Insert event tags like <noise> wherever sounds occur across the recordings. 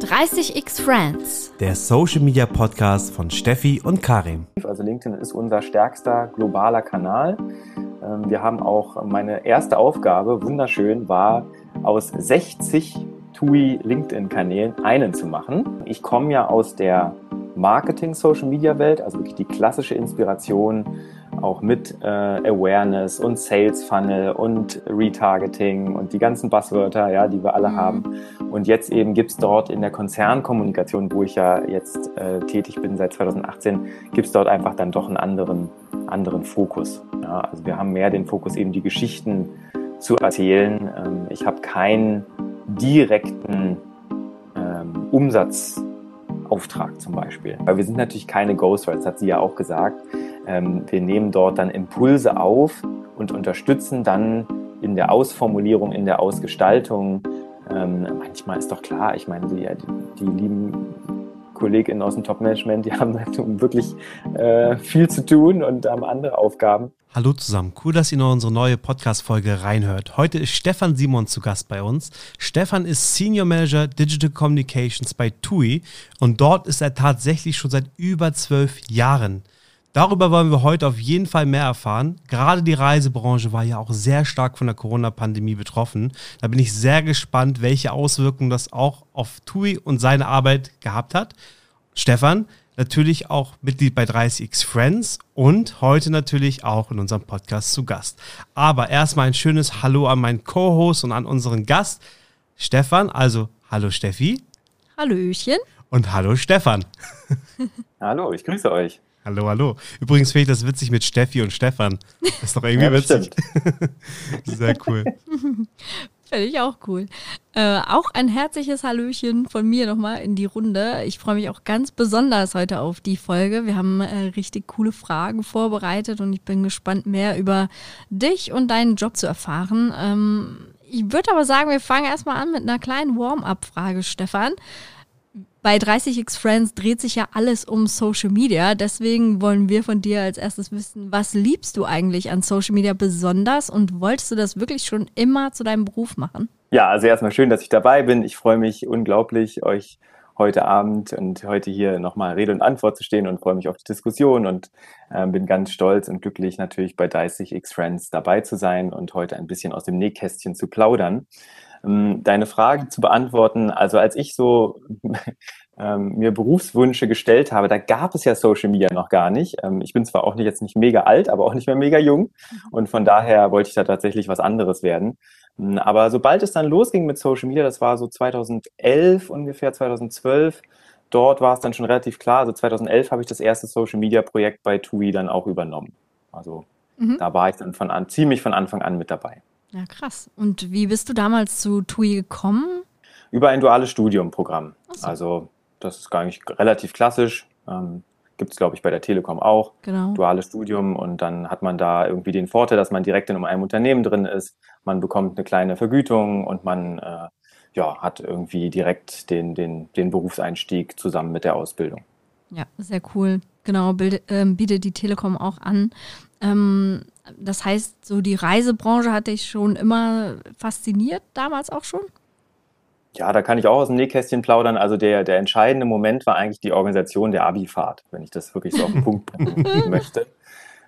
30x Friends. Der Social Media Podcast von Steffi und Karim. Also LinkedIn ist unser stärkster globaler Kanal. Ähm, wir haben auch meine erste Aufgabe, wunderschön, war aus 60 TUI LinkedIn-Kanälen einen zu machen. Ich komme ja aus der Marketing-Social-Media-Welt, also wirklich die klassische Inspiration auch mit äh, Awareness und Sales Funnel und Retargeting und die ganzen Buzzwörter, ja, die wir alle mhm. haben. Und jetzt eben gibt's dort in der Konzernkommunikation, wo ich ja jetzt äh, tätig bin seit 2018, gibt's dort einfach dann doch einen anderen, anderen Fokus. Ja, also wir haben mehr den Fokus, eben die Geschichten zu erzählen. Ähm, ich habe keinen direkten ähm, Umsatzauftrag zum Beispiel. Weil wir sind natürlich keine Ghostwriters, hat sie ja auch gesagt. Ähm, wir nehmen dort dann Impulse auf und unterstützen dann in der Ausformulierung, in der Ausgestaltung. Ähm, manchmal ist doch klar, ich meine, die, die lieben KollegInnen aus dem Top-Management, die haben halt wirklich äh, viel zu tun und haben andere Aufgaben. Hallo zusammen, cool, dass ihr noch unsere neue Podcast-Folge reinhört. Heute ist Stefan Simon zu Gast bei uns. Stefan ist Senior Manager Digital Communications bei TUI und dort ist er tatsächlich schon seit über zwölf Jahren. Darüber wollen wir heute auf jeden Fall mehr erfahren. Gerade die Reisebranche war ja auch sehr stark von der Corona-Pandemie betroffen. Da bin ich sehr gespannt, welche Auswirkungen das auch auf TUI und seine Arbeit gehabt hat. Stefan, natürlich auch Mitglied bei 30x Friends und heute natürlich auch in unserem Podcast zu Gast. Aber erstmal ein schönes Hallo an meinen Co-Host und an unseren Gast, Stefan. Also, hallo Steffi. Hallöchen. Und hallo Stefan. <laughs> hallo, ich grüße euch. Hallo, hallo. Übrigens finde ich das witzig mit Steffi und Stefan. Das ist doch irgendwie ja, witzig. <laughs> Sehr cool. Finde ich auch cool. Äh, auch ein herzliches Hallöchen von mir nochmal in die Runde. Ich freue mich auch ganz besonders heute auf die Folge. Wir haben äh, richtig coole Fragen vorbereitet und ich bin gespannt, mehr über dich und deinen Job zu erfahren. Ähm, ich würde aber sagen, wir fangen erstmal an mit einer kleinen Warm-up-Frage, Stefan bei 30x Friends dreht sich ja alles um Social Media. Deswegen wollen wir von dir als erstes wissen, was liebst du eigentlich an Social Media besonders und wolltest du das wirklich schon immer zu deinem Beruf machen? Ja, also erstmal schön, dass ich dabei bin. Ich freue mich unglaublich, euch heute Abend und heute hier nochmal Rede und Antwort zu stehen und freue mich auf die Diskussion und äh, bin ganz stolz und glücklich natürlich bei 30x Friends dabei zu sein und heute ein bisschen aus dem Nähkästchen zu plaudern. Ähm, deine Frage zu beantworten, also als ich so <laughs> ähm, mir Berufswünsche gestellt habe, da gab es ja Social Media noch gar nicht. Ähm, ich bin zwar auch nicht, jetzt nicht mega alt, aber auch nicht mehr mega jung mhm. und von daher wollte ich da tatsächlich was anderes werden. Ähm, aber sobald es dann losging mit Social Media, das war so 2011 ungefähr, 2012, dort war es dann schon relativ klar. Also 2011 habe ich das erste Social Media Projekt bei TUI dann auch übernommen. Also mhm. da war ich dann von an, ziemlich von Anfang an mit dabei. Ja, krass. Und wie bist du damals zu TUI gekommen? Über ein duales Studiumprogramm. So. Also das ist gar nicht relativ klassisch. Ähm, Gibt es, glaube ich, bei der Telekom auch. Genau. Duales Studium und dann hat man da irgendwie den Vorteil, dass man direkt in einem Unternehmen drin ist. Man bekommt eine kleine Vergütung und man äh, ja, hat irgendwie direkt den, den, den Berufseinstieg zusammen mit der Ausbildung. Ja, sehr cool. Genau, bild, ähm, bietet die Telekom auch an. Ähm, das heißt, so die Reisebranche hatte ich schon immer fasziniert, damals auch schon? Ja, da kann ich auch aus dem Nähkästchen plaudern. Also der, der entscheidende Moment war eigentlich die Organisation der Abifahrt, wenn ich das wirklich so auf den Punkt bringen <laughs> möchte.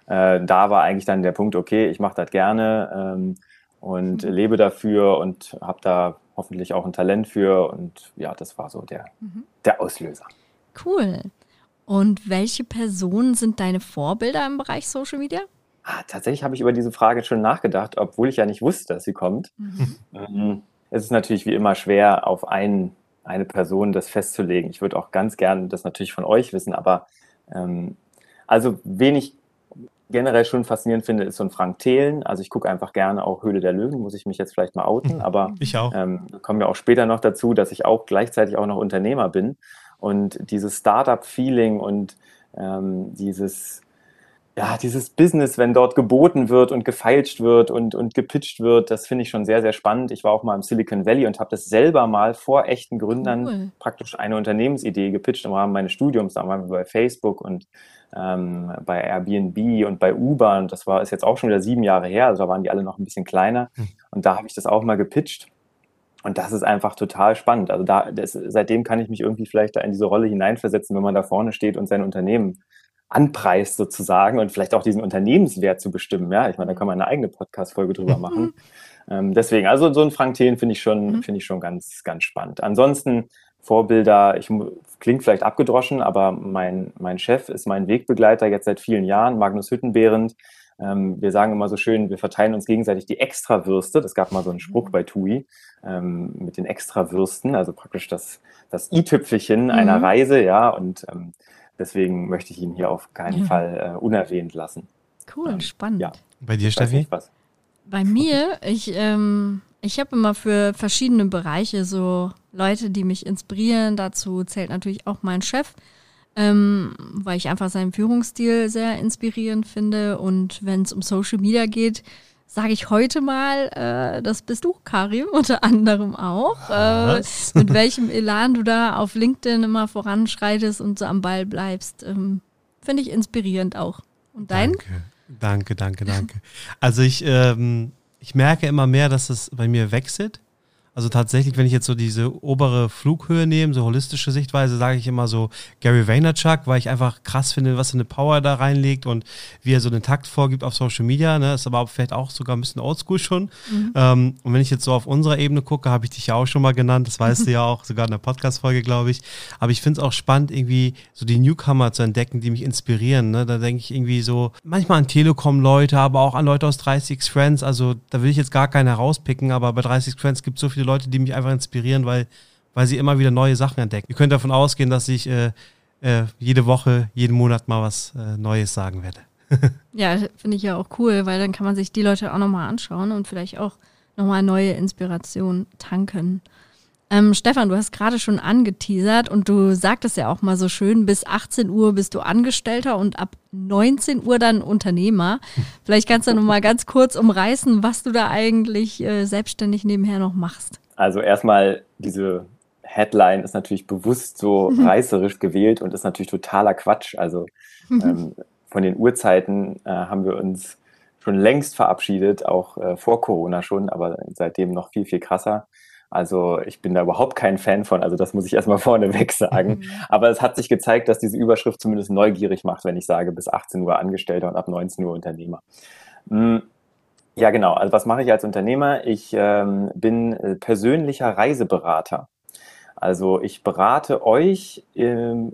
Äh, da war eigentlich dann der Punkt, okay, ich mache das gerne ähm, und mhm. lebe dafür und habe da hoffentlich auch ein Talent für. Und ja, das war so der, mhm. der Auslöser. Cool. Und welche Personen sind deine Vorbilder im Bereich Social Media? Ah, tatsächlich habe ich über diese Frage schon nachgedacht, obwohl ich ja nicht wusste, dass sie kommt. Mhm. Ähm, es ist natürlich wie immer schwer, auf ein, eine Person das festzulegen. Ich würde auch ganz gern das natürlich von euch wissen, aber ähm, also wen ich generell schon faszinierend finde, ist so ein Frank Thelen. Also ich gucke einfach gerne auch Höhle der Löwen, muss ich mich jetzt vielleicht mal outen, mhm. aber ich auch. Ähm, kommen wir auch später noch dazu, dass ich auch gleichzeitig auch noch Unternehmer bin und dieses Startup-Feeling und ähm, dieses ja, dieses Business, wenn dort geboten wird und gefeilscht wird und, und gepitcht wird, das finde ich schon sehr, sehr spannend. Ich war auch mal im Silicon Valley und habe das selber mal vor echten Gründern cool. praktisch eine Unternehmensidee gepitcht im Rahmen meines Studiums. Da waren wir bei Facebook und ähm, bei Airbnb und bei Uber und das war ist jetzt auch schon wieder sieben Jahre her, also da waren die alle noch ein bisschen kleiner. Hm. Und da habe ich das auch mal gepitcht. Und das ist einfach total spannend. Also da, das, seitdem kann ich mich irgendwie vielleicht da in diese Rolle hineinversetzen, wenn man da vorne steht und sein Unternehmen anpreist sozusagen und vielleicht auch diesen Unternehmenswert zu bestimmen. Ja, ich meine, da kann man eine eigene Podcast-Folge drüber mhm. machen. Ähm, deswegen, also so ein Frank Thelen finde ich schon, mhm. finde ich schon ganz, ganz spannend. Ansonsten Vorbilder, ich klingt vielleicht abgedroschen, aber mein, mein Chef ist mein Wegbegleiter jetzt seit vielen Jahren, Magnus Hüttenbehrend. Ähm, wir sagen immer so schön, wir verteilen uns gegenseitig die Extrawürste. Das gab mal so einen Spruch mhm. bei TUI ähm, mit den Extrawürsten, also praktisch das, das i-Tüpfelchen mhm. einer Reise, ja. Und ähm, deswegen möchte ich ihn hier auf keinen ja. Fall äh, unerwähnt lassen. Cool, ähm, spannend. Ja. Bei dir, Steffi? Bei mir, ich, ähm, ich habe immer für verschiedene Bereiche so Leute, die mich inspirieren. Dazu zählt natürlich auch mein Chef, ähm, weil ich einfach seinen Führungsstil sehr inspirierend finde. Und wenn es um Social Media geht, sage ich heute mal, äh, das bist du, Karim, <laughs> unter anderem auch. Äh, mit welchem Elan du da auf LinkedIn immer voranschreitest und so am Ball bleibst, ähm, finde ich inspirierend auch. Und dein? Danke, danke, danke, danke. Also ich, ähm, ich merke immer mehr, dass es bei mir wechselt. Also tatsächlich, wenn ich jetzt so diese obere Flughöhe nehme, so holistische Sichtweise, sage ich immer so Gary Vaynerchuk, weil ich einfach krass finde, was für eine Power da reinlegt und wie er so den Takt vorgibt auf Social Media. Ne? Ist aber vielleicht auch sogar ein bisschen oldschool schon. Mhm. Ähm, und wenn ich jetzt so auf unserer Ebene gucke, habe ich dich ja auch schon mal genannt, das weißt du ja auch, sogar in der Podcast-Folge, glaube ich. Aber ich finde es auch spannend, irgendwie so die Newcomer zu entdecken, die mich inspirieren. Ne? Da denke ich irgendwie so manchmal an Telekom-Leute, aber auch an Leute aus 30 Friends. Also da will ich jetzt gar keinen herauspicken, aber bei 30 Friends gibt es so viele viele Leute, die mich einfach inspirieren, weil, weil sie immer wieder neue Sachen entdecken. Ihr könnt davon ausgehen, dass ich äh, äh, jede Woche, jeden Monat mal was äh, Neues sagen werde. <laughs> ja, finde ich ja auch cool, weil dann kann man sich die Leute auch nochmal anschauen und vielleicht auch nochmal neue Inspiration tanken. Ähm, Stefan, du hast gerade schon angeteasert und du sagtest ja auch mal so schön, bis 18 Uhr bist du Angestellter und ab 19 Uhr dann Unternehmer. <laughs> Vielleicht kannst du noch mal ganz kurz umreißen, was du da eigentlich äh, selbstständig nebenher noch machst. Also erstmal diese Headline ist natürlich bewusst so reißerisch gewählt und ist natürlich totaler Quatsch. Also ähm, von den Uhrzeiten äh, haben wir uns schon längst verabschiedet, auch äh, vor Corona schon, aber seitdem noch viel, viel krasser. Also ich bin da überhaupt kein Fan von, also das muss ich erstmal <laughs> vorneweg sagen. Mhm. Aber es hat sich gezeigt, dass diese Überschrift zumindest neugierig macht, wenn ich sage, bis 18 Uhr Angestellter und ab 19 Uhr Unternehmer. Hm, ja, genau. Also was mache ich als Unternehmer? Ich ähm, bin äh, persönlicher Reiseberater. Also ich berate euch ähm,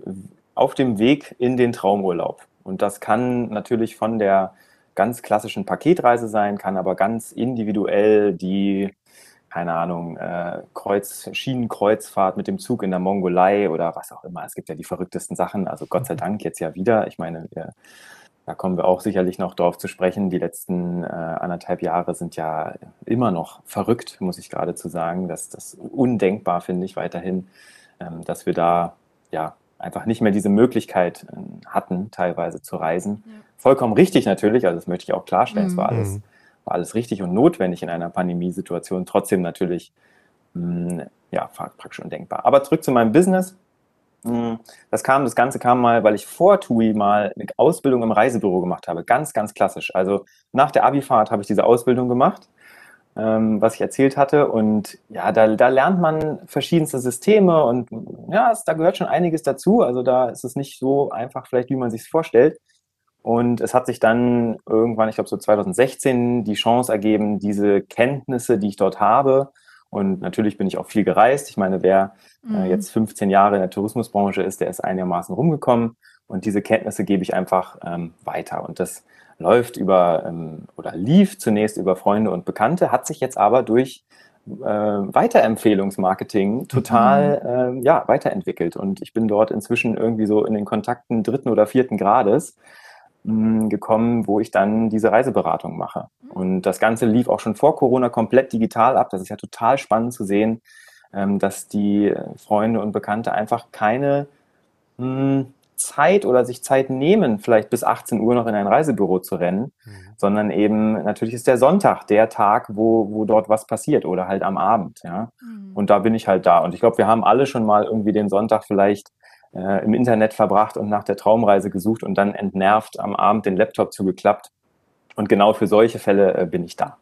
auf dem Weg in den Traumurlaub. Und das kann natürlich von der ganz klassischen Paketreise sein, kann aber ganz individuell die keine Ahnung, äh, Kreuz, Schienenkreuzfahrt mit dem Zug in der Mongolei oder was auch immer. Es gibt ja die verrücktesten Sachen. Also Gott sei mhm. Dank jetzt ja wieder. Ich meine, wir, da kommen wir auch sicherlich noch drauf zu sprechen. Die letzten äh, anderthalb Jahre sind ja immer noch verrückt, muss ich geradezu sagen. Das ist undenkbar, finde ich, weiterhin, ähm, dass wir da ja einfach nicht mehr diese Möglichkeit äh, hatten, teilweise zu reisen. Ja. Vollkommen richtig natürlich, also das möchte ich auch klarstellen. Mhm. Es war alles mhm war alles richtig und notwendig in einer Pandemiesituation, trotzdem natürlich mh, hm, ja, praktisch undenkbar. Aber zurück zu meinem Business. Hm, das kam, das Ganze kam mal, weil ich vor TUI mal eine Ausbildung im Reisebüro gemacht habe. Ganz, ganz klassisch. Also nach der Abifahrt habe ich diese Ausbildung gemacht, ähm, was ich erzählt hatte. Und ja, da, da lernt man verschiedenste Systeme und ja, es, da gehört schon einiges dazu. Also da ist es nicht so einfach vielleicht, wie man sich vorstellt. Und es hat sich dann irgendwann, ich glaube so 2016, die Chance ergeben, diese Kenntnisse, die ich dort habe, und natürlich bin ich auch viel gereist. Ich meine, wer äh, mhm. jetzt 15 Jahre in der Tourismusbranche ist, der ist einigermaßen rumgekommen. Und diese Kenntnisse gebe ich einfach ähm, weiter. Und das läuft über ähm, oder lief zunächst über Freunde und Bekannte, hat sich jetzt aber durch äh, Weiterempfehlungsmarketing total mhm. äh, ja, weiterentwickelt. Und ich bin dort inzwischen irgendwie so in den Kontakten dritten oder vierten Grades gekommen, wo ich dann diese Reiseberatung mache. Mhm. Und das Ganze lief auch schon vor Corona komplett digital ab. Das ist ja total spannend zu sehen, ähm, dass die Freunde und Bekannte einfach keine Zeit oder sich Zeit nehmen, vielleicht bis 18 Uhr noch in ein Reisebüro zu rennen, mhm. sondern eben natürlich ist der Sonntag der Tag, wo, wo dort was passiert oder halt am Abend. Ja? Mhm. Und da bin ich halt da. Und ich glaube, wir haben alle schon mal irgendwie den Sonntag vielleicht äh, im Internet verbracht und nach der Traumreise gesucht und dann entnervt am Abend den Laptop zugeklappt. Und genau für solche Fälle äh, bin ich da.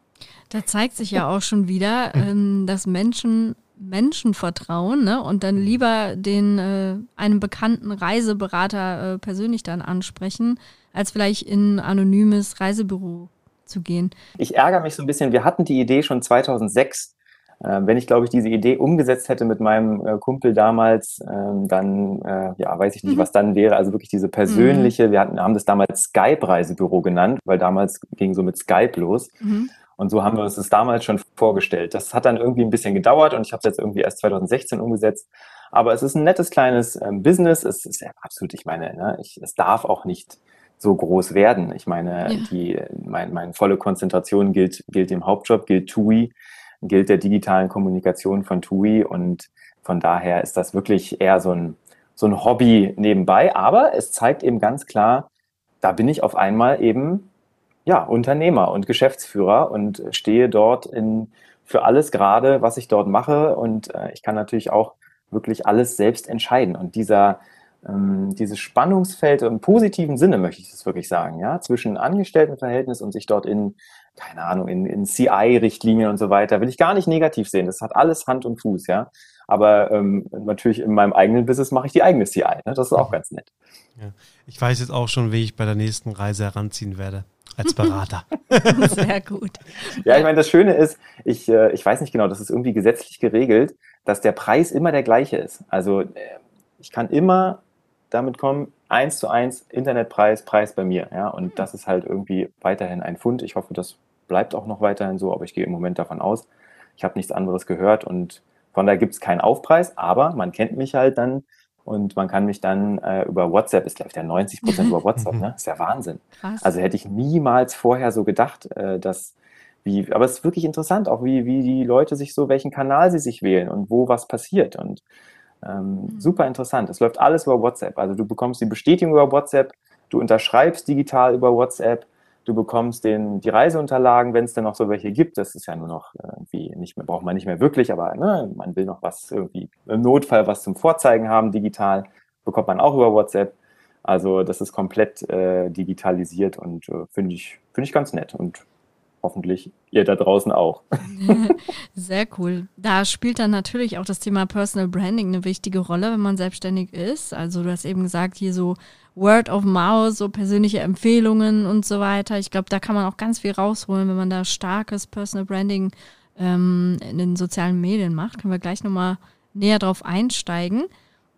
Da zeigt sich ja auch schon wieder, ähm, dass Menschen Menschen vertrauen ne? und dann lieber den äh, einem bekannten Reiseberater äh, persönlich dann ansprechen, als vielleicht in ein anonymes Reisebüro zu gehen. Ich ärgere mich so ein bisschen. Wir hatten die Idee schon 2006. Äh, wenn ich, glaube ich, diese Idee umgesetzt hätte mit meinem äh, Kumpel damals, ähm, dann, äh, ja, weiß ich nicht, mhm. was dann wäre. Also wirklich diese persönliche, mhm. wir hatten, haben das damals Skype-Reisebüro genannt, weil damals ging so mit Skype los. Mhm. Und so haben wir uns das damals schon vorgestellt. Das hat dann irgendwie ein bisschen gedauert und ich habe es jetzt irgendwie erst 2016 umgesetzt. Aber es ist ein nettes kleines ähm, Business. Es ist ja absolut, ich meine, ne, ich, es darf auch nicht so groß werden. Ich meine, ja. die, mein, meine volle Konzentration gilt, gilt dem Hauptjob, gilt TUI, gilt der digitalen Kommunikation von TUI und von daher ist das wirklich eher so ein, so ein Hobby nebenbei. Aber es zeigt eben ganz klar, da bin ich auf einmal eben ja, Unternehmer und Geschäftsführer und stehe dort in, für alles gerade, was ich dort mache. Und äh, ich kann natürlich auch wirklich alles selbst entscheiden. Und dieser, ähm, dieses Spannungsfeld im positiven Sinne, möchte ich das wirklich sagen, ja, zwischen Angestelltenverhältnis und sich dort in, keine Ahnung, in, in CI-Richtlinien und so weiter, will ich gar nicht negativ sehen. Das hat alles Hand und Fuß, ja. Aber ähm, natürlich in meinem eigenen Business mache ich die eigene CI. Ne? Das ist auch ganz nett. Ja. Ich weiß jetzt auch schon, wie ich bei der nächsten Reise heranziehen werde als <laughs> Berater. <laughs> Sehr gut. Ja, ich meine, das Schöne ist, ich, äh, ich weiß nicht genau, das ist irgendwie gesetzlich geregelt, dass der Preis immer der gleiche ist. Also äh, ich kann immer damit kommen, eins zu eins Internetpreis, Preis bei mir. Ja, und das ist halt irgendwie weiterhin ein Fund. Ich hoffe, das bleibt auch noch weiterhin so, aber ich gehe im Moment davon aus. Ich habe nichts anderes gehört und von daher gibt es keinen Aufpreis, aber man kennt mich halt dann und man kann mich dann äh, über WhatsApp, ist glaube ich der 90 Prozent über <laughs> WhatsApp, ne? Ist ja Wahnsinn. Krass. Also hätte ich niemals vorher so gedacht, äh, dass wie, aber es ist wirklich interessant, auch wie, wie die Leute sich so, welchen Kanal sie sich wählen und wo was passiert. Und ähm, mhm. super interessant. Es läuft alles über WhatsApp. Also du bekommst die Bestätigung über WhatsApp, du unterschreibst digital über WhatsApp, Du bekommst den, die Reiseunterlagen, wenn es denn noch so welche gibt. Das ist ja nur noch irgendwie nicht mehr, braucht man nicht mehr wirklich, aber ne, man will noch was irgendwie im Notfall was zum Vorzeigen haben, digital, bekommt man auch über WhatsApp. Also das ist komplett äh, digitalisiert und äh, finde ich, finde ich ganz nett. Und hoffentlich ihr da draußen auch. <laughs> <laughs> Sehr cool. Da spielt dann natürlich auch das Thema Personal Branding eine wichtige Rolle, wenn man selbstständig ist. Also du hast eben gesagt, hier so Word of Mouth, so persönliche Empfehlungen und so weiter. Ich glaube, da kann man auch ganz viel rausholen, wenn man da starkes Personal Branding ähm, in den sozialen Medien macht. Können wir gleich nochmal näher drauf einsteigen.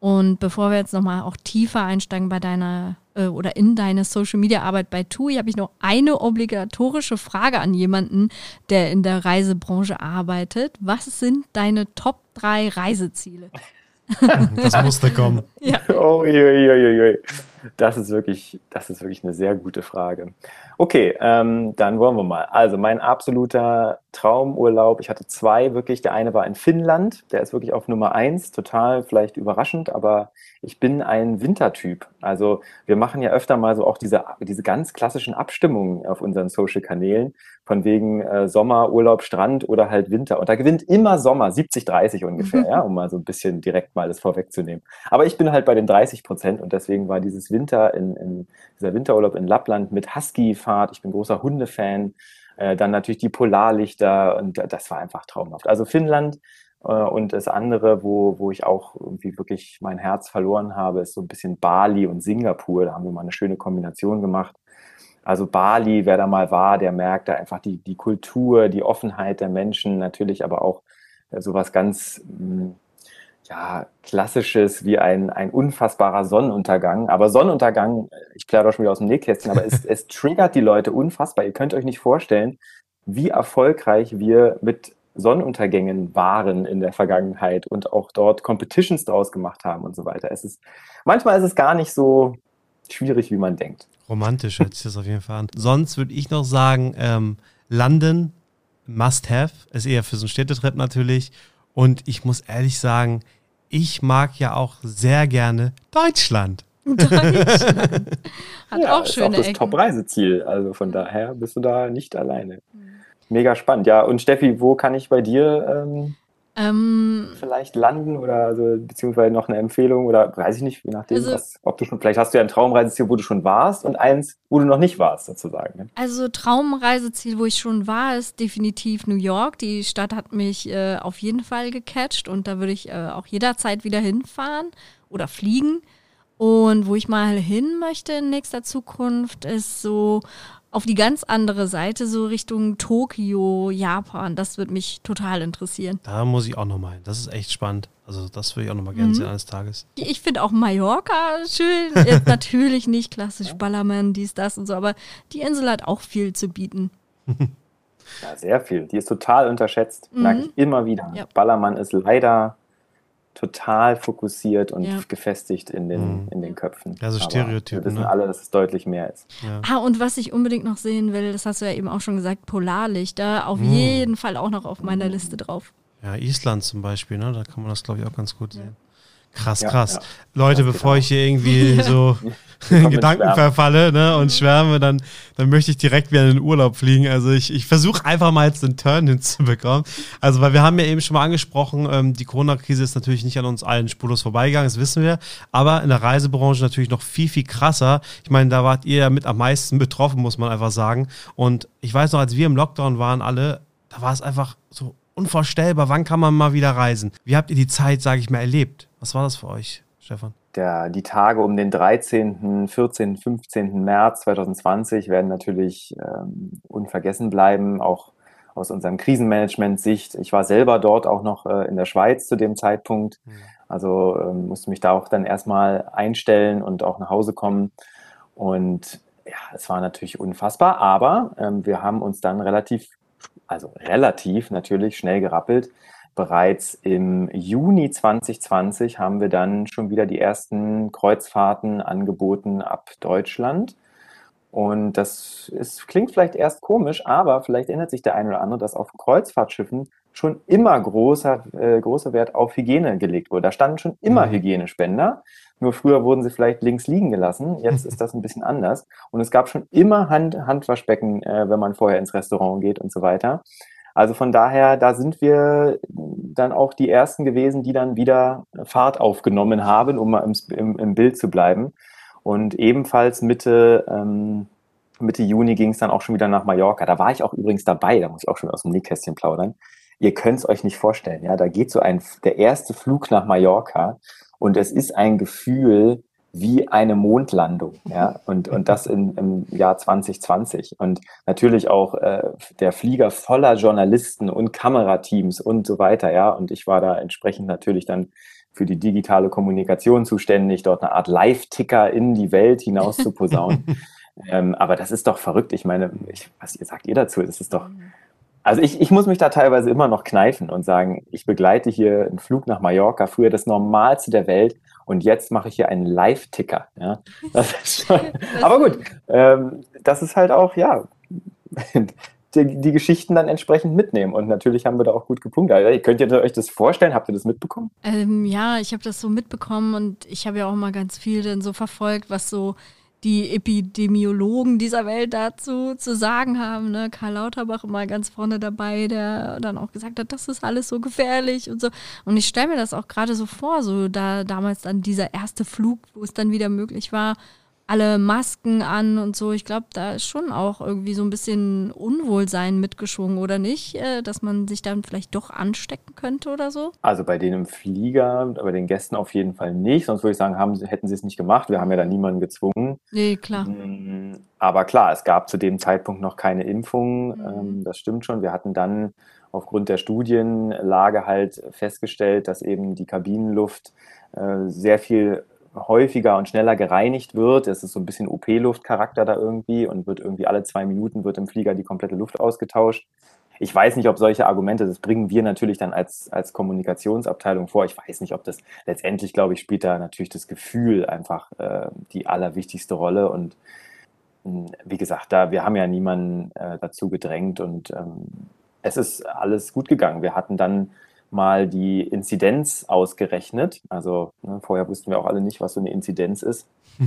Und bevor wir jetzt nochmal auch tiefer einsteigen bei deiner äh, oder in deine Social Media Arbeit bei TUI, habe ich noch eine obligatorische Frage an jemanden, der in der Reisebranche arbeitet. Was sind deine Top 3 Reiseziele? <laughs> Das musste kommen. Ja. Oh, ui, ui, ui, das ist wirklich, das ist wirklich eine sehr gute Frage. Okay, ähm, dann wollen wir mal. Also mein absoluter Traumurlaub, ich hatte zwei wirklich. Der eine war in Finnland, der ist wirklich auf Nummer eins, total vielleicht überraschend, aber ich bin ein Wintertyp. Also wir machen ja öfter mal so auch diese, diese ganz klassischen Abstimmungen auf unseren Social-Kanälen, von wegen äh, Sommer, Urlaub, Strand oder halt Winter. Und da gewinnt immer Sommer, 70, 30 ungefähr, <laughs> ja, um mal so ein bisschen direkt mal das vorwegzunehmen. Aber ich bin halt bei den 30 Prozent und deswegen war dieses Winter in, in dieser Winterurlaub in Lappland mit Husky-Fahrt. Ich bin großer Hundefan. Äh, dann natürlich die Polarlichter und das war einfach traumhaft. Also Finnland äh, und das andere, wo, wo ich auch irgendwie wirklich mein Herz verloren habe, ist so ein bisschen Bali und Singapur. Da haben wir mal eine schöne Kombination gemacht. Also Bali, wer da mal war, der merkt da einfach die, die Kultur, die Offenheit der Menschen, natürlich aber auch äh, sowas ganz mh, hm, ja, klassisches wie ein, ein unfassbarer Sonnenuntergang. Aber Sonnenuntergang, ich plaudere schon wieder aus dem Nähkästchen, aber es, es triggert die Leute unfassbar. Ihr könnt euch nicht vorstellen, wie erfolgreich wir mit Sonnenuntergängen waren in der Vergangenheit und auch dort Competitions draus gemacht haben und so weiter. Es ist, manchmal ist es gar nicht so schwierig, wie man denkt. Romantisch hört sich das auf jeden Fall an. Sonst würde ich noch sagen, ähm, London must have, ist eher für so einen Städtetrip natürlich. Und ich muss ehrlich sagen, ich mag ja auch sehr gerne Deutschland. Deutschland. <laughs> Hat ja, auch schöne ist auch das Top-Reiseziel. Also von daher bist du da nicht alleine. Mhm. Mega spannend. Ja, und Steffi, wo kann ich bei dir ähm, ähm, vielleicht landen oder also, beziehungsweise noch eine Empfehlung oder weiß ich nicht, je nachdem, also, was, ob du schon, vielleicht hast du ja ein Traumreiseziel, wo du schon warst und eins, wo du noch nicht warst, sozusagen. Ne? Also Traumreiseziel, wo ich schon war, ist definitiv New York. Die Stadt hat mich äh, auf jeden Fall gecatcht und da würde ich äh, auch jederzeit wieder hinfahren oder fliegen. Und wo ich mal hin möchte in nächster Zukunft, ist so auf die ganz andere Seite, so Richtung Tokio, Japan. Das würde mich total interessieren. Da muss ich auch nochmal hin. Das ist echt spannend. Also das würde ich auch nochmal gerne mhm. sehen eines Tages. Ich finde auch Mallorca schön. Jetzt <laughs> natürlich nicht klassisch Ballermann, dies, das und so, aber die Insel hat auch viel zu bieten. <laughs> Ja, sehr viel. Die ist total unterschätzt, mhm. merke ich immer wieder. Ja. Ballermann ist leider total fokussiert und ja. gefestigt in den, mhm. in den Köpfen. Also Stereotypen. Wir wissen ne? alle, dass es deutlich mehr ist. Ja. Ah, und was ich unbedingt noch sehen will, das hast du ja eben auch schon gesagt, Polarlichter, auf mhm. jeden Fall auch noch auf meiner Liste drauf. Ja, Island zum Beispiel, ne? da kann man das, glaube ich, auch ganz gut sehen. Krass, krass. Ja, ja. Leute, das bevor ich hier irgendwie <laughs> so <laughs> in Gedanken verfalle ne, und schwärme, dann, dann möchte ich direkt wieder in den Urlaub fliegen. Also ich, ich versuche einfach mal jetzt den Turn <laughs> hinzubekommen. Also, weil wir haben ja eben schon mal angesprochen, ähm, die Corona-Krise ist natürlich nicht an uns allen spurlos vorbeigegangen, das wissen wir. Aber in der Reisebranche natürlich noch viel, viel krasser. Ich meine, da wart ihr ja mit am meisten betroffen, muss man einfach sagen. Und ich weiß noch, als wir im Lockdown waren, alle, da war es einfach so unvorstellbar, wann kann man mal wieder reisen? Wie habt ihr die Zeit, sage ich mal, erlebt? Was war das für euch, Stefan? Der, die Tage um den 13., 14., 15. März 2020 werden natürlich ähm, unvergessen bleiben, auch aus unserem Krisenmanagement-Sicht. Ich war selber dort auch noch äh, in der Schweiz zu dem Zeitpunkt. Mhm. Also ähm, musste mich da auch dann erstmal einstellen und auch nach Hause kommen. Und ja, es war natürlich unfassbar, aber ähm, wir haben uns dann relativ, also relativ natürlich schnell gerappelt, bereits im Juni 2020 haben wir dann schon wieder die ersten Kreuzfahrten angeboten ab Deutschland. Und das ist, klingt vielleicht erst komisch, aber vielleicht erinnert sich der eine oder andere, dass auf Kreuzfahrtschiffen schon immer großer, äh, großer Wert auf Hygiene gelegt wurde. Da standen schon immer mhm. Hygienespender. Nur früher wurden sie vielleicht links liegen gelassen. Jetzt ist das ein bisschen anders. Und es gab schon immer Hand, Handwaschbecken, äh, wenn man vorher ins Restaurant geht und so weiter. Also von daher, da sind wir dann auch die Ersten gewesen, die dann wieder Fahrt aufgenommen haben, um mal im, im, im Bild zu bleiben. Und ebenfalls Mitte, ähm, Mitte Juni ging es dann auch schon wieder nach Mallorca. Da war ich auch übrigens dabei, da muss ich auch schon aus dem Nähkästchen plaudern. Ihr könnt es euch nicht vorstellen, ja, da geht so ein, der erste Flug nach Mallorca und es ist ein Gefühl, wie eine Mondlandung, ja, und, und das in, im Jahr 2020. Und natürlich auch äh, der Flieger voller Journalisten und Kamerateams und so weiter, ja. Und ich war da entsprechend natürlich dann für die digitale Kommunikation zuständig, dort eine Art Live-Ticker in die Welt hinaus zu posaunen. <laughs> ähm, aber das ist doch verrückt. Ich meine, ich, was ihr sagt ihr dazu? Das ist doch, also ich, ich muss mich da teilweise immer noch kneifen und sagen, ich begleite hier einen Flug nach Mallorca, früher das Normalste der Welt und jetzt mache ich hier einen Live-Ticker. Ja? <laughs> <laughs> aber gut, ähm, das ist halt auch, ja, <laughs> die, die, Geschichten dann entsprechend mitnehmen. Und natürlich haben wir da auch gut gepunktet. Also, könnt ihr euch das vorstellen? Habt ihr das mitbekommen? Ähm, ja, ich habe das so mitbekommen und ich habe ja auch mal ganz viel dann so verfolgt, was so die Epidemiologen dieser Welt dazu zu sagen haben. Ne? Karl Lauterbach immer ganz vorne dabei, der dann auch gesagt hat, das ist alles so gefährlich und so. Und ich stelle mir das auch gerade so vor, so da damals dann dieser erste Flug, wo es dann wieder möglich war, alle Masken an und so. Ich glaube, da ist schon auch irgendwie so ein bisschen Unwohlsein mitgeschwungen, oder nicht? Äh, dass man sich dann vielleicht doch anstecken könnte oder so? Also bei denen im Flieger, bei den Gästen auf jeden Fall nicht. Sonst würde ich sagen, haben, hätten sie es nicht gemacht. Wir haben ja da niemanden gezwungen. Nee, klar. Mm, aber klar, es gab zu dem Zeitpunkt noch keine Impfung. Mhm. Ähm, das stimmt schon. Wir hatten dann aufgrund der Studienlage halt festgestellt, dass eben die Kabinenluft äh, sehr viel häufiger und schneller gereinigt wird. Es ist so ein bisschen OP-Luftcharakter da irgendwie und wird irgendwie alle zwei Minuten wird im Flieger die komplette Luft ausgetauscht. Ich weiß nicht, ob solche Argumente, das bringen wir natürlich dann als, als Kommunikationsabteilung vor. Ich weiß nicht, ob das letztendlich, glaube ich, spielt da natürlich das Gefühl einfach äh, die allerwichtigste Rolle. Und hm, wie gesagt, da wir haben ja niemanden äh, dazu gedrängt und ähm, es ist alles gut gegangen. Wir hatten dann mal die Inzidenz ausgerechnet. Also ne, vorher wussten wir auch alle nicht, was so eine Inzidenz ist. <laughs>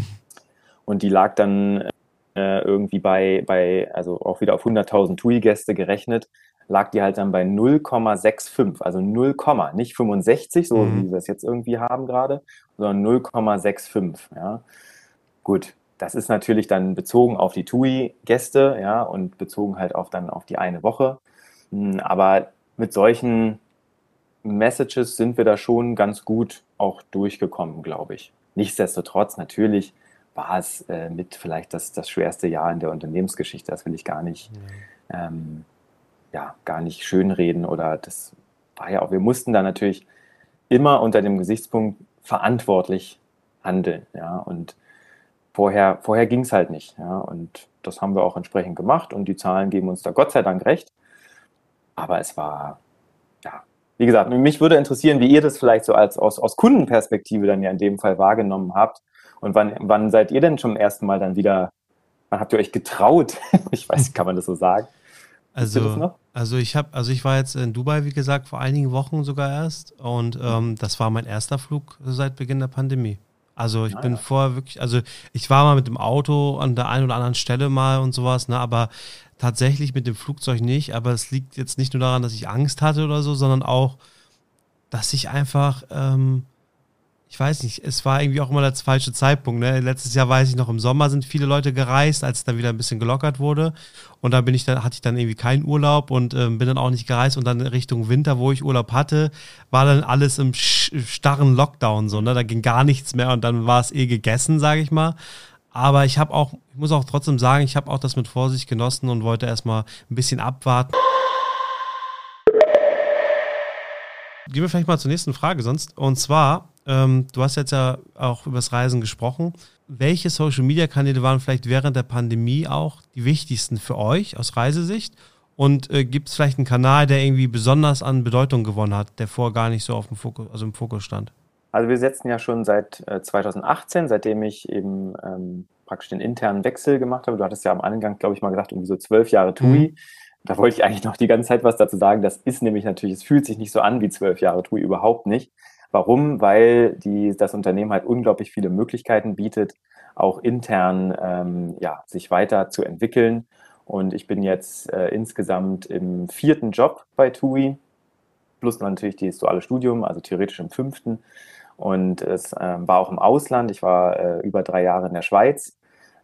Und die lag dann äh, irgendwie bei, bei, also auch wieder auf 100.000 TUI-Gäste gerechnet, lag die halt dann bei 0,65, also 0, nicht 65, so mhm. wie wir es jetzt irgendwie haben gerade, sondern 0,65. Ja. Gut, das ist natürlich dann bezogen auf die TUI-Gäste, ja, und bezogen halt auf dann auf die eine Woche. Hm, aber mit solchen Messages sind wir da schon ganz gut auch durchgekommen, glaube ich. Nichtsdestotrotz, natürlich war es äh, mit vielleicht das, das schwerste Jahr in der Unternehmensgeschichte. Das will ich gar nicht, ja. ähm, ja, gar nicht schönreden oder das war ja auch, wir mussten da natürlich immer unter dem Gesichtspunkt verantwortlich handeln, ja, und vorher, vorher ging es halt nicht, ja, und das haben wir auch entsprechend gemacht und die Zahlen geben uns da Gott sei Dank recht, aber es war, ja, wie gesagt, mich würde interessieren, wie ihr das vielleicht so als aus, aus Kundenperspektive dann ja in dem Fall wahrgenommen habt und wann, wann seid ihr denn zum ersten Mal dann wieder, wann habt ihr euch getraut? <laughs> ich weiß, kann man das so sagen? Also, also ich habe, also ich war jetzt in Dubai, wie gesagt, vor einigen Wochen sogar erst und ähm, das war mein erster Flug seit Beginn der Pandemie. Also ich ah, bin vorher wirklich, also ich war mal mit dem Auto an der einen oder anderen Stelle mal und sowas, ne, aber tatsächlich mit dem Flugzeug nicht. Aber es liegt jetzt nicht nur daran, dass ich Angst hatte oder so, sondern auch, dass ich einfach ähm, ich weiß nicht, es war irgendwie auch immer der falsche Zeitpunkt. Ne? Letztes Jahr weiß ich noch, im Sommer sind viele Leute gereist, als es dann wieder ein bisschen gelockert wurde. Und da bin ich dann, hatte ich dann irgendwie keinen Urlaub und ähm, bin dann auch nicht gereist. Und dann Richtung Winter, wo ich Urlaub hatte, war dann alles im starren Lockdown so. Ne? Da ging gar nichts mehr und dann war es eh gegessen, sage ich mal. Aber ich habe auch, ich muss auch trotzdem sagen, ich habe auch das mit Vorsicht genossen und wollte erstmal ein bisschen abwarten. Gehen wir vielleicht mal zur nächsten Frage sonst. Und zwar, ähm, du hast jetzt ja auch über das Reisen gesprochen. Welche Social-Media-Kanäle waren vielleicht während der Pandemie auch die wichtigsten für euch aus Reisesicht? Und äh, gibt es vielleicht einen Kanal, der irgendwie besonders an Bedeutung gewonnen hat, der vorher gar nicht so auf dem Fokus, also im Fokus stand? Also wir setzen ja schon seit äh, 2018, seitdem ich eben ähm, praktisch den internen Wechsel gemacht habe. Du hattest ja am Anfang, glaube ich, mal gesagt, irgendwie so zwölf Jahre TUI. Mhm. Da wollte ich eigentlich noch die ganze Zeit was dazu sagen. Das ist nämlich natürlich, es fühlt sich nicht so an wie zwölf Jahre TUI, überhaupt nicht. Warum? Weil die, das Unternehmen halt unglaublich viele Möglichkeiten bietet, auch intern ähm, ja, sich weiter zu entwickeln. Und ich bin jetzt äh, insgesamt im vierten Job bei TUI, plus natürlich das duale Studium, also theoretisch im fünften. Und es äh, war auch im Ausland. Ich war äh, über drei Jahre in der Schweiz,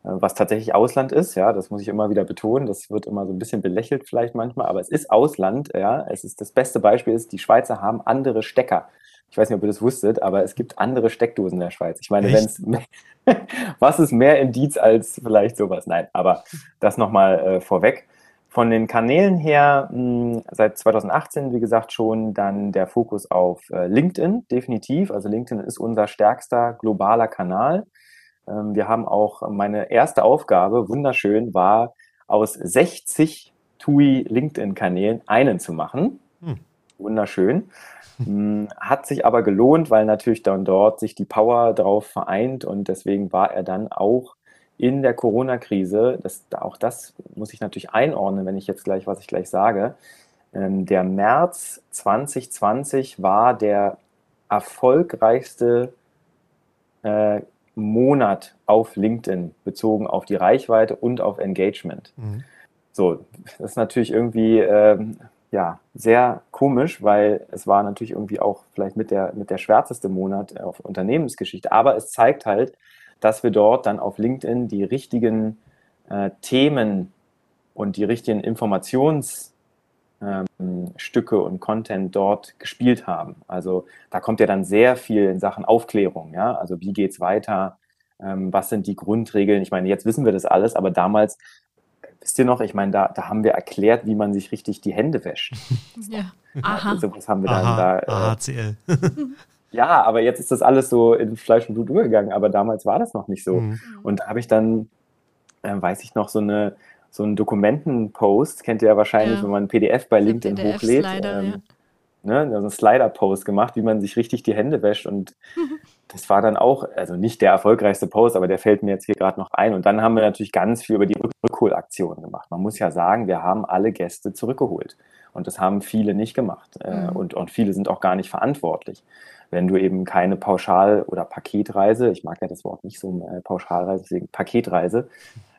was tatsächlich Ausland ist. Ja, das muss ich immer wieder betonen. Das wird immer so ein bisschen belächelt vielleicht manchmal, aber es ist Ausland. Ja, es ist das beste Beispiel ist, die Schweizer haben andere Stecker ich weiß nicht, ob ihr das wusstet, aber es gibt andere Steckdosen in der Schweiz. Ich meine, wenn es <laughs> was ist mehr Indiz als vielleicht sowas? Nein, aber das nochmal äh, vorweg. Von den Kanälen her, mh, hm, seit 2018, wie gesagt, schon dann der Fokus auf äh, LinkedIn, definitiv. Also LinkedIn ist unser stärkster globaler Kanal. Ähm, wir haben auch meine erste Aufgabe, wunderschön, war aus 60 TUI LinkedIn-Kanälen einen zu machen. Hm. Wunderschön. <laughs> Hm, hat sich aber gelohnt, weil natürlich dann dort sich die Power drauf vereint und deswegen war er dann auch in der Corona-Krise, das, auch das muss ich natürlich einordnen, wenn ich jetzt gleich, was ich gleich sage. Ähm, der März 2020 war der erfolgreichste äh, Monat auf LinkedIn bezogen auf die Reichweite und auf Engagement. Mhm. So, das ist natürlich irgendwie ähm, ja, sehr komisch, weil es war natürlich irgendwie auch vielleicht mit der, mit der schwärzeste Monat auf Unternehmensgeschichte. Aber es zeigt halt, dass wir dort dann auf LinkedIn die richtigen äh, Themen und die richtigen Informationsstücke ähm, und Content dort gespielt haben. Also da kommt ja dann sehr viel in Sachen Aufklärung, ja. Also wie geht's weiter? Ähm, was sind die Grundregeln? Ich meine, jetzt wissen wir das alles, aber damals Wisst ihr noch, ich meine, da, da haben wir erklärt, wie man sich richtig die Hände wäscht. <laughs> Ja, aha. Also, was haben wir dann Aha, da? Äh, AHCL. <laughs> ja, aber jetzt ist das alles so in Fleisch und Blut übergegangen, aber damals war das noch nicht so. Mhm. Und da habe ich dann, äh, weiß ich noch, so eine so einen Dokumentenpost, kennt ihr ja wahrscheinlich, ja. wenn man ein PDF bei LinkedIn PDF hochlädt. Slider, ähm, ja. ne, so einen Slider-Post gemacht, wie man sich richtig die Hände wäscht und <laughs> das war dann auch, also nicht der erfolgreichste Post, aber der fällt mir jetzt hier gerade noch ein. Und dann haben wir natürlich ganz viel über die Rückholaktion gemacht. Man muss ja sagen, wir haben alle Gäste zurückgeholt. Und das haben viele nicht gemacht. Äh, mhm. Und, und viele sind auch gar nicht verantwortlich. Wenn du eben keine Pauschal- oder Paketreise, ich mag ja das Wort nicht so äh, Pauschalreise, deswegen Paketreise,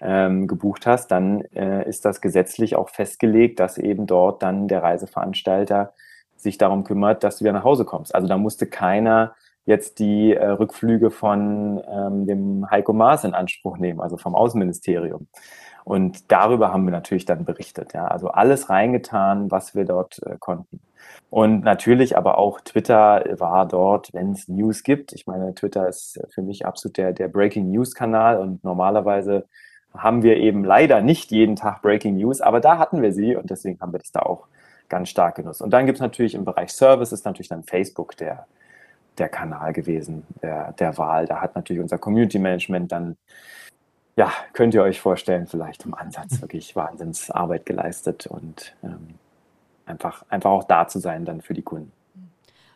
ähm, gebucht hast, dann äh, ist das gesetzlich auch festgelegt, dass eben dort dann der Reiseveranstalter sich darum kümmert, dass du wieder nach Hause kommst. Also da musste keiner jetzt die äh, Rückflüge von ähm, dem Heiko Maas in Anspruch nehmen, also vom Außenministerium. Und darüber haben wir natürlich dann berichtet. Ja. Also alles reingetan, was wir dort äh, konnten. Und natürlich aber auch Twitter war dort, wenn es News gibt. Ich meine, Twitter ist für mich absolut der, der Breaking News Kanal und normalerweise haben wir eben leider nicht jeden Tag Breaking News, aber da hatten wir sie und deswegen haben wir das da auch ganz stark genutzt. Und dann gibt es natürlich im Bereich Service ist natürlich dann Facebook der, der Kanal gewesen, der, der Wahl. Da hat natürlich unser Community Management dann, ja, könnt ihr euch vorstellen, vielleicht im Ansatz wirklich Wahnsinnsarbeit geleistet und ähm, einfach, einfach auch da zu sein dann für die Kunden.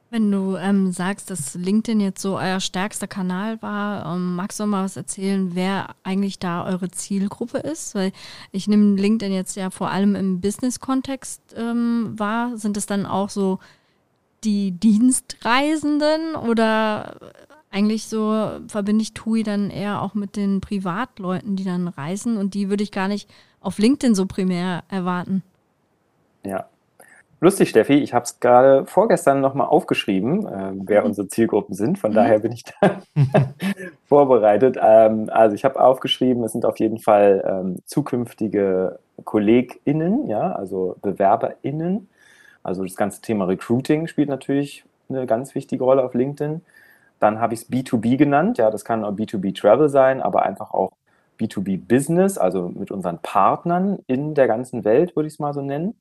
Wenn du ähm, sagst, dass LinkedIn jetzt so euer stärkster Kanal war, ähm, magst du mal was erzählen, wer eigentlich da eure Zielgruppe ist? Weil ich nehme LinkedIn jetzt ja vor allem im Business-Kontext ähm, wahr. Sind es dann auch so die Dienstreisenden oder eigentlich so verbinde ich TUI dann eher auch mit den Privatleuten, die dann reisen und die würde ich gar nicht auf LinkedIn so primär erwarten. Ja, Lustig, Steffi, ich habe es gerade vorgestern nochmal aufgeschrieben, äh, wer mhm. unsere Zielgruppen sind. Von mhm. daher bin ich da <laughs> vorbereitet. Ähm, also ich habe aufgeschrieben, es sind auf jeden Fall ähm, zukünftige KollegInnen, ja, also BewerberInnen. Also das ganze Thema Recruiting spielt natürlich eine ganz wichtige Rolle auf LinkedIn. Dann habe ich es B2B genannt, ja, das kann auch B2B Travel sein, aber einfach auch B2B Business, also mit unseren Partnern in der ganzen Welt, würde ich es mal so nennen.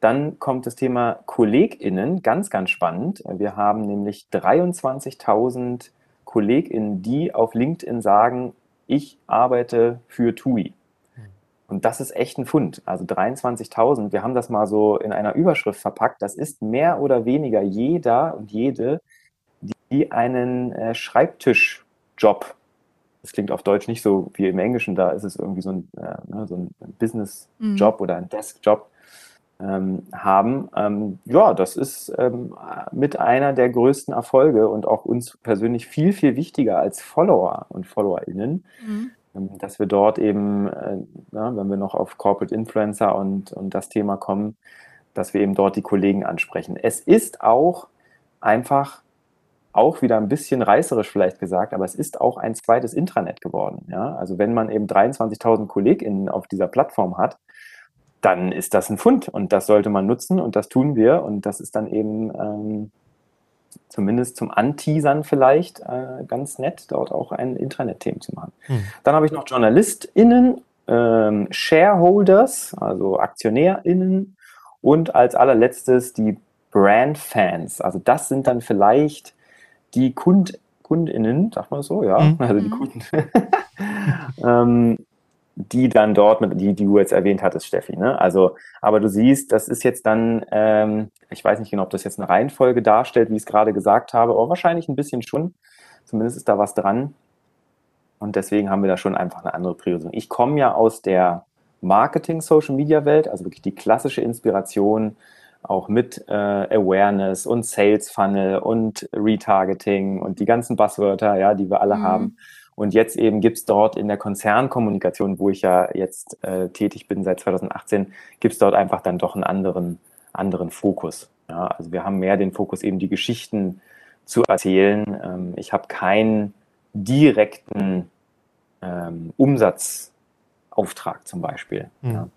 Dann kommt das Thema KollegInnen, ganz, ganz spannend. Wir haben nämlich 23.000 KollegInnen, die auf LinkedIn sagen, ich arbeite für TUI. Hm. Und das ist echt ein Fund. Also 23.000. Wir haben das mal so in einer Überschrift verpackt. Das ist mehr oder weniger jeder und jede, die einen äh, Schreibtischjob, das klingt auf Deutsch nicht so wie im Englischen, da ist es irgendwie so ein, äh, ne, so ein Business-Job mhm. oder ein Desk-Job, ähm, haben. Ähm, ja, das ist ähm, mit einer der größten Erfolge und auch uns persönlich viel, viel wichtiger als Follower und FollowerInnen, mhm. Ähm, dass wir dort eben, äh, na, wenn wir noch auf Corporate Influencer und, und das Thema kommen, dass wir eben dort die Kollegen ansprechen. Es ist auch einfach auch wieder ein bisschen reißerisch vielleicht gesagt, aber es ist auch ein zweites Intranet geworden. Ja? Also wenn man eben 23.000 KollegInnen auf dieser Plattform hat, dann ist das ein Fund und das sollte man nutzen und das tun wir und das ist dann eben ähm, zumindest zum Anteasern vielleicht äh, ganz nett, dort auch ein Intranet-Thema zu machen. Hm. Dann habe ich noch JournalistInnen, ähm, Shareholders, also AktionärInnen und als allerletztes die Brand-Fans. Also das sind dann vielleicht die Kund KundInnen, sagt man so, ja, mhm. also die mhm. Kunden, <laughs> ähm, die dann dort, mit, die, die du jetzt erwähnt hattest, Steffi. Ne? Also, aber du siehst, das ist jetzt dann, ähm, ich weiß nicht genau, ob das jetzt eine Reihenfolge darstellt, wie ich es gerade gesagt habe, aber wahrscheinlich ein bisschen schon. Zumindest ist da was dran. Und deswegen haben wir da schon einfach eine andere Priorisierung. Ich komme ja aus der Marketing-Social-Media-Welt, also wirklich die klassische Inspiration, auch mit äh, Awareness und Sales Funnel und Retargeting und die ganzen Buzzwörter, ja, die wir alle mhm. haben. Und jetzt eben gibt's dort in der Konzernkommunikation, wo ich ja jetzt äh, tätig bin seit 2018, gibt's dort einfach dann doch einen anderen, anderen Fokus. Ja, also wir haben mehr den Fokus, eben die Geschichten zu erzählen. Ähm, ich habe keinen direkten ähm, Umsatzauftrag zum Beispiel. Mhm. Ja.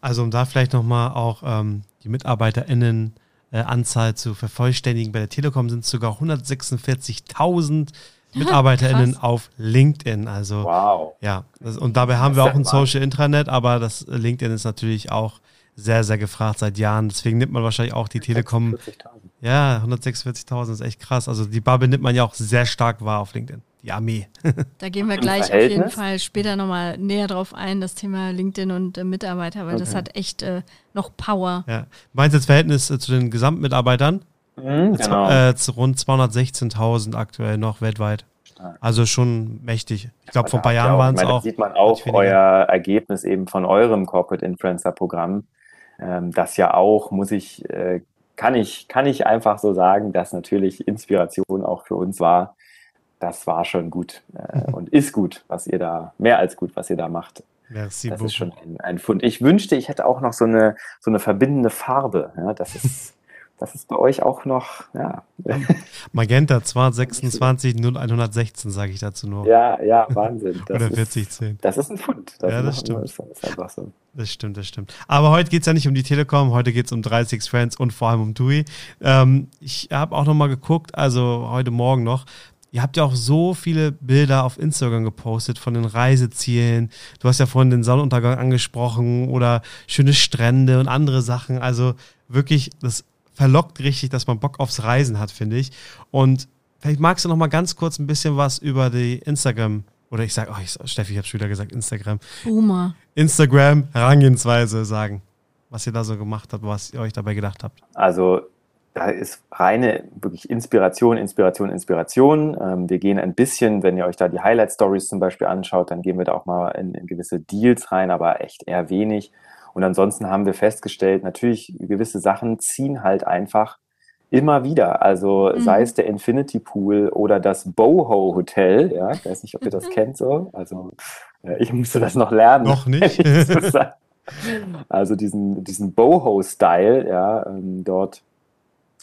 Also um da vielleicht nochmal auch ähm, die MitarbeiterInnen äh, Anzahl zu vervollständigen. Bei der Telekom sind es sogar 146.000 MitarbeiterInnen auf LinkedIn. Also, wow. Ja, das, und dabei haben wir auch ein Social Intranet, aber das LinkedIn ist natürlich auch sehr, sehr gefragt seit Jahren. Deswegen nimmt man wahrscheinlich auch die Telekom. Ja, 146.000 ist echt krass. Also die Bubble nimmt man ja auch sehr stark wahr auf LinkedIn. Die Armee. <laughs> da gehen wir gleich auf jeden Fall später nochmal näher drauf ein, das Thema LinkedIn und äh, Mitarbeiter, weil okay. das hat echt äh, noch Power. Ja. Meinst du das Verhältnis äh, zu den Gesamtmitarbeitern? Mhm, genau. Äh, rund 216.000 aktuell noch weltweit. Also schon mächtig. Ich glaube, vor ein paar Jahren waren es auch. Da sieht man auch euer Ergebnis eben von eurem Corporate Influencer Programm, ähm, das ja auch, muss ich äh, kann ich, kann ich einfach so sagen, dass natürlich Inspiration auch für uns war. Das war schon gut äh, und ist gut, was ihr da, mehr als gut, was ihr da macht. Merci das beaucoup. ist schon ein, ein Fund. Ich wünschte, ich hätte auch noch so eine, so eine verbindende Farbe. Ja, das ist <laughs> das ist bei euch auch noch, ja. Magenta 226 0116, sage ich dazu nur. Ja, ja, Wahnsinn. Das Oder 4010. Das ist ein Fund. Das ja, das stimmt. Das ist einfach so. Das stimmt, das stimmt. Aber heute geht es ja nicht um die Telekom, heute geht es um 36 Friends und vor allem um TUI. Ähm, ich habe auch nochmal geguckt, also heute Morgen noch, Ihr habt ja auch so viele Bilder auf Instagram gepostet von den Reisezielen. Du hast ja vorhin den Sonnenuntergang angesprochen oder schöne Strände und andere Sachen. Also wirklich, das verlockt richtig, dass man Bock aufs Reisen hat, finde ich. Und vielleicht magst du noch mal ganz kurz ein bisschen was über die Instagram oder ich sage, oh, ich, Steffi, ich habe schon wieder gesagt Instagram. Boomer. Instagram Herangehensweise sagen, was ihr da so gemacht habt, was ihr euch dabei gedacht habt. Also da ist reine wirklich Inspiration, Inspiration, Inspiration. Ähm, wir gehen ein bisschen, wenn ihr euch da die Highlight Stories zum Beispiel anschaut, dann gehen wir da auch mal in, in gewisse Deals rein, aber echt eher wenig. Und ansonsten haben wir festgestellt, natürlich gewisse Sachen ziehen halt einfach immer wieder. Also mhm. sei es der Infinity Pool oder das Boho Hotel. Ja, ich weiß nicht, ob ihr das mhm. kennt so. Also äh, ich musste das noch lernen. Noch <laughs> nicht. also diesen, diesen Boho-Style, ja, ähm, dort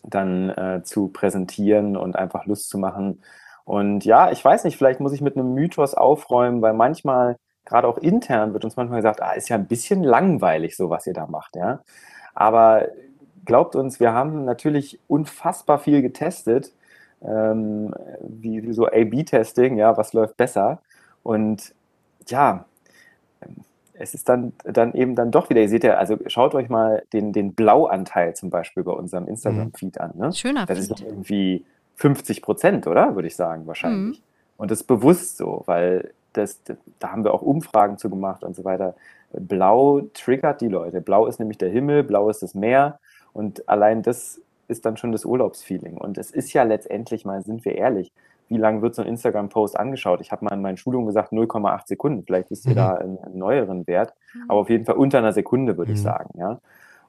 dann äh, zu präsentieren und einfach Lust zu machen. Und ja, ich weiß nicht, vielleicht muss ich mit einem Mythos aufräumen, weil manchmal gerade auch intern wird uns manchmal gesagt, ah, ist ja ein bisschen langweilig, so was ihr da macht, ja. Aber glaubt uns, wir haben natürlich unfassbar viel getestet, ähm, wie, wie, so A-B-Testing, ja, was läuft besser. Und ja, es ist dann, dann eben dann doch wieder, ihr seht ja, also schaut euch mal den, den Blauanteil zum Beispiel bei unserem Instagram-Feed mhm. an. Ne? Schöner Das ist irgendwie 50 Prozent, oder? Würde ich sagen, wahrscheinlich. Mhm. Und das ist bewusst so, weil das, da haben wir auch Umfragen zu gemacht und so weiter. Blau triggert die Leute. Blau ist nämlich der Himmel, blau ist das Meer und allein das ist dann schon das Urlaubsfeeling. Und es ist ja letztendlich, mal sind wir ehrlich, wie lange wird so ein Instagram-Post angeschaut? Ich habe mal in meinen Schulungen gesagt 0,8 Sekunden. Vielleicht wisst ihr mhm. da einen, einen, neueren Wert, mhm. aber auf jeden Fall unter einer Sekunde, würde mhm. ich sagen. Ja?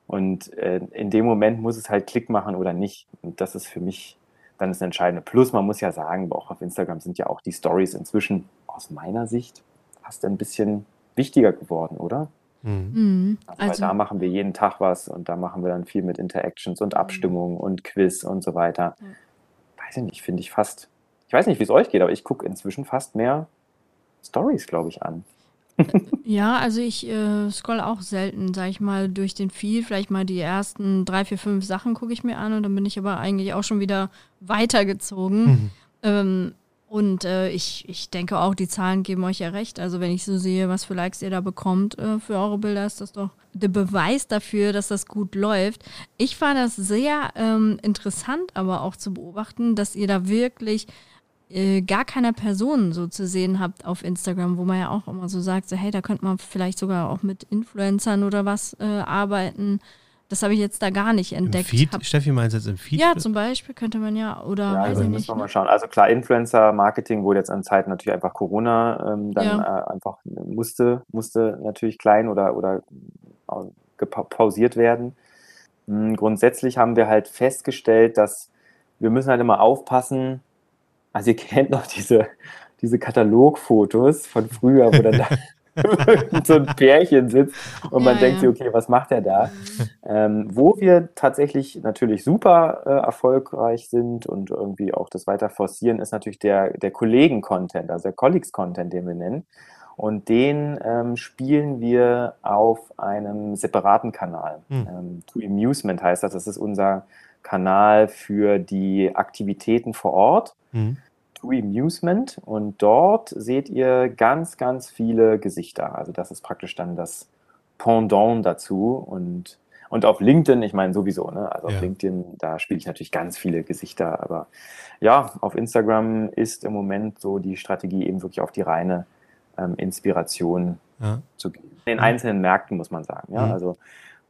Und äh, in dem Moment muss es halt Klick machen oder nicht. Und das ist für mich dann das Entscheidende. Plus, man muss ja sagen, auch auf Instagram sind ja auch die Stories inzwischen aus meiner Sicht fast ein bisschen wichtiger geworden, oder? Mhm. mhm. Also, also, da machen wir jeden Tag was und da machen wir dann viel mit Interactions und Abstimmungen mhm. und Quiz und so weiter. Mhm. Weiß ich nicht, finde ich fast. Ich weiß nicht, wie es euch geht, aber ich gucke inzwischen fast mehr Stories, glaube ich, an. <laughs> ja, also ich äh, scroll auch selten, sag ich mal, durch den Feed. Vielleicht mal die ersten drei, vier, fünf Sachen gucke ich mir an und dann bin ich aber eigentlich auch schon wieder weitergezogen. Mhm. Ähm, und äh, ich, ich denke auch, die Zahlen geben euch ja recht. Also wenn ich so sehe, was für Likes ihr da bekommt äh, für eure Bilder, ist das doch der Beweis dafür, dass das gut läuft. Ich fand das sehr ähm, interessant, aber auch zu beobachten, dass ihr da wirklich äh, gar keine Personen so zu sehen habt auf Instagram, wo man ja auch immer so sagt, so, hey, da könnte man vielleicht sogar auch mit Influencern oder was äh, arbeiten. Das habe ich jetzt da gar nicht entdeckt. Im Feed? Hab, Steffi meint jetzt im Feed? Ja, zum Beispiel könnte man ja, oder ja, weiß also ich nicht. Wir mal schauen. Also klar, Influencer-Marketing wurde jetzt an Zeiten natürlich einfach Corona ähm, dann ja. äh, einfach musste, musste natürlich klein oder, oder pausiert werden. Mhm, grundsätzlich haben wir halt festgestellt, dass wir müssen halt immer aufpassen, also ihr kennt noch diese, diese Katalogfotos von früher, wo dann da <laughs> so ein Pärchen sitzt und ja, man denkt sich, okay, was macht er da? Ähm, wo wir tatsächlich natürlich super äh, erfolgreich sind und irgendwie auch das weiter forcieren, ist natürlich der, der Kollegen-Content, also der Colleagues-Content, den wir nennen. Und den ähm, spielen wir auf einem separaten Kanal. Hm. Ähm, to Amusement heißt das. Das ist unser Kanal für die Aktivitäten vor Ort. Hm. Amusement und dort seht ihr ganz, ganz viele Gesichter. Also das ist praktisch dann das Pendant dazu und und auf LinkedIn, ich meine sowieso, ne? Also ja. auf LinkedIn, da spiele ich natürlich ganz viele Gesichter, aber ja, auf Instagram ist im Moment so die Strategie eben wirklich auf die reine ähm, Inspiration ja. zu gehen. In den einzelnen Märkten muss man sagen, ja. Mhm. Also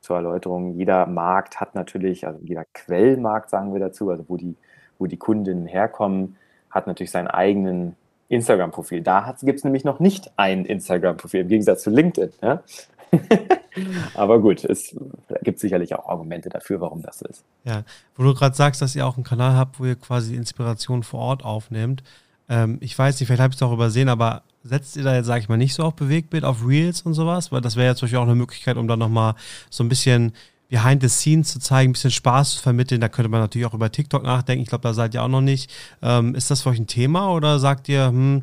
zur Erläuterung, jeder Markt hat natürlich, also jeder Quellmarkt sagen wir dazu, also wo die, wo die Kundinnen herkommen, hat natürlich seinen eigenen Instagram-Profil. Da gibt es nämlich noch nicht ein Instagram-Profil, im Gegensatz zu LinkedIn. Ja? <laughs> Aber gut, es gibt sicherlich auch Argumente dafür, warum das so ist. Ja, wo du gerade sagst, dass ihr auch einen Kanal habt, wo ihr quasi Inspiration vor Ort aufnehmt. Ähm, ich weiß nicht, vielleicht habe ich es auch übersehen, aber setzt ihr da jetzt, sage ich mal, nicht so auf Bewegtbild, auf Reels und sowas? Weil das wäre jetzt natürlich auch eine Möglichkeit, um dann nochmal so ein bisschen behind the scenes zu zeigen, ein bisschen Spaß zu vermitteln. Da könnte man natürlich auch über TikTok nachdenken. Ich glaube, da seid ihr auch noch nicht. Ähm, ist das für euch ein Thema oder sagt ihr, hm,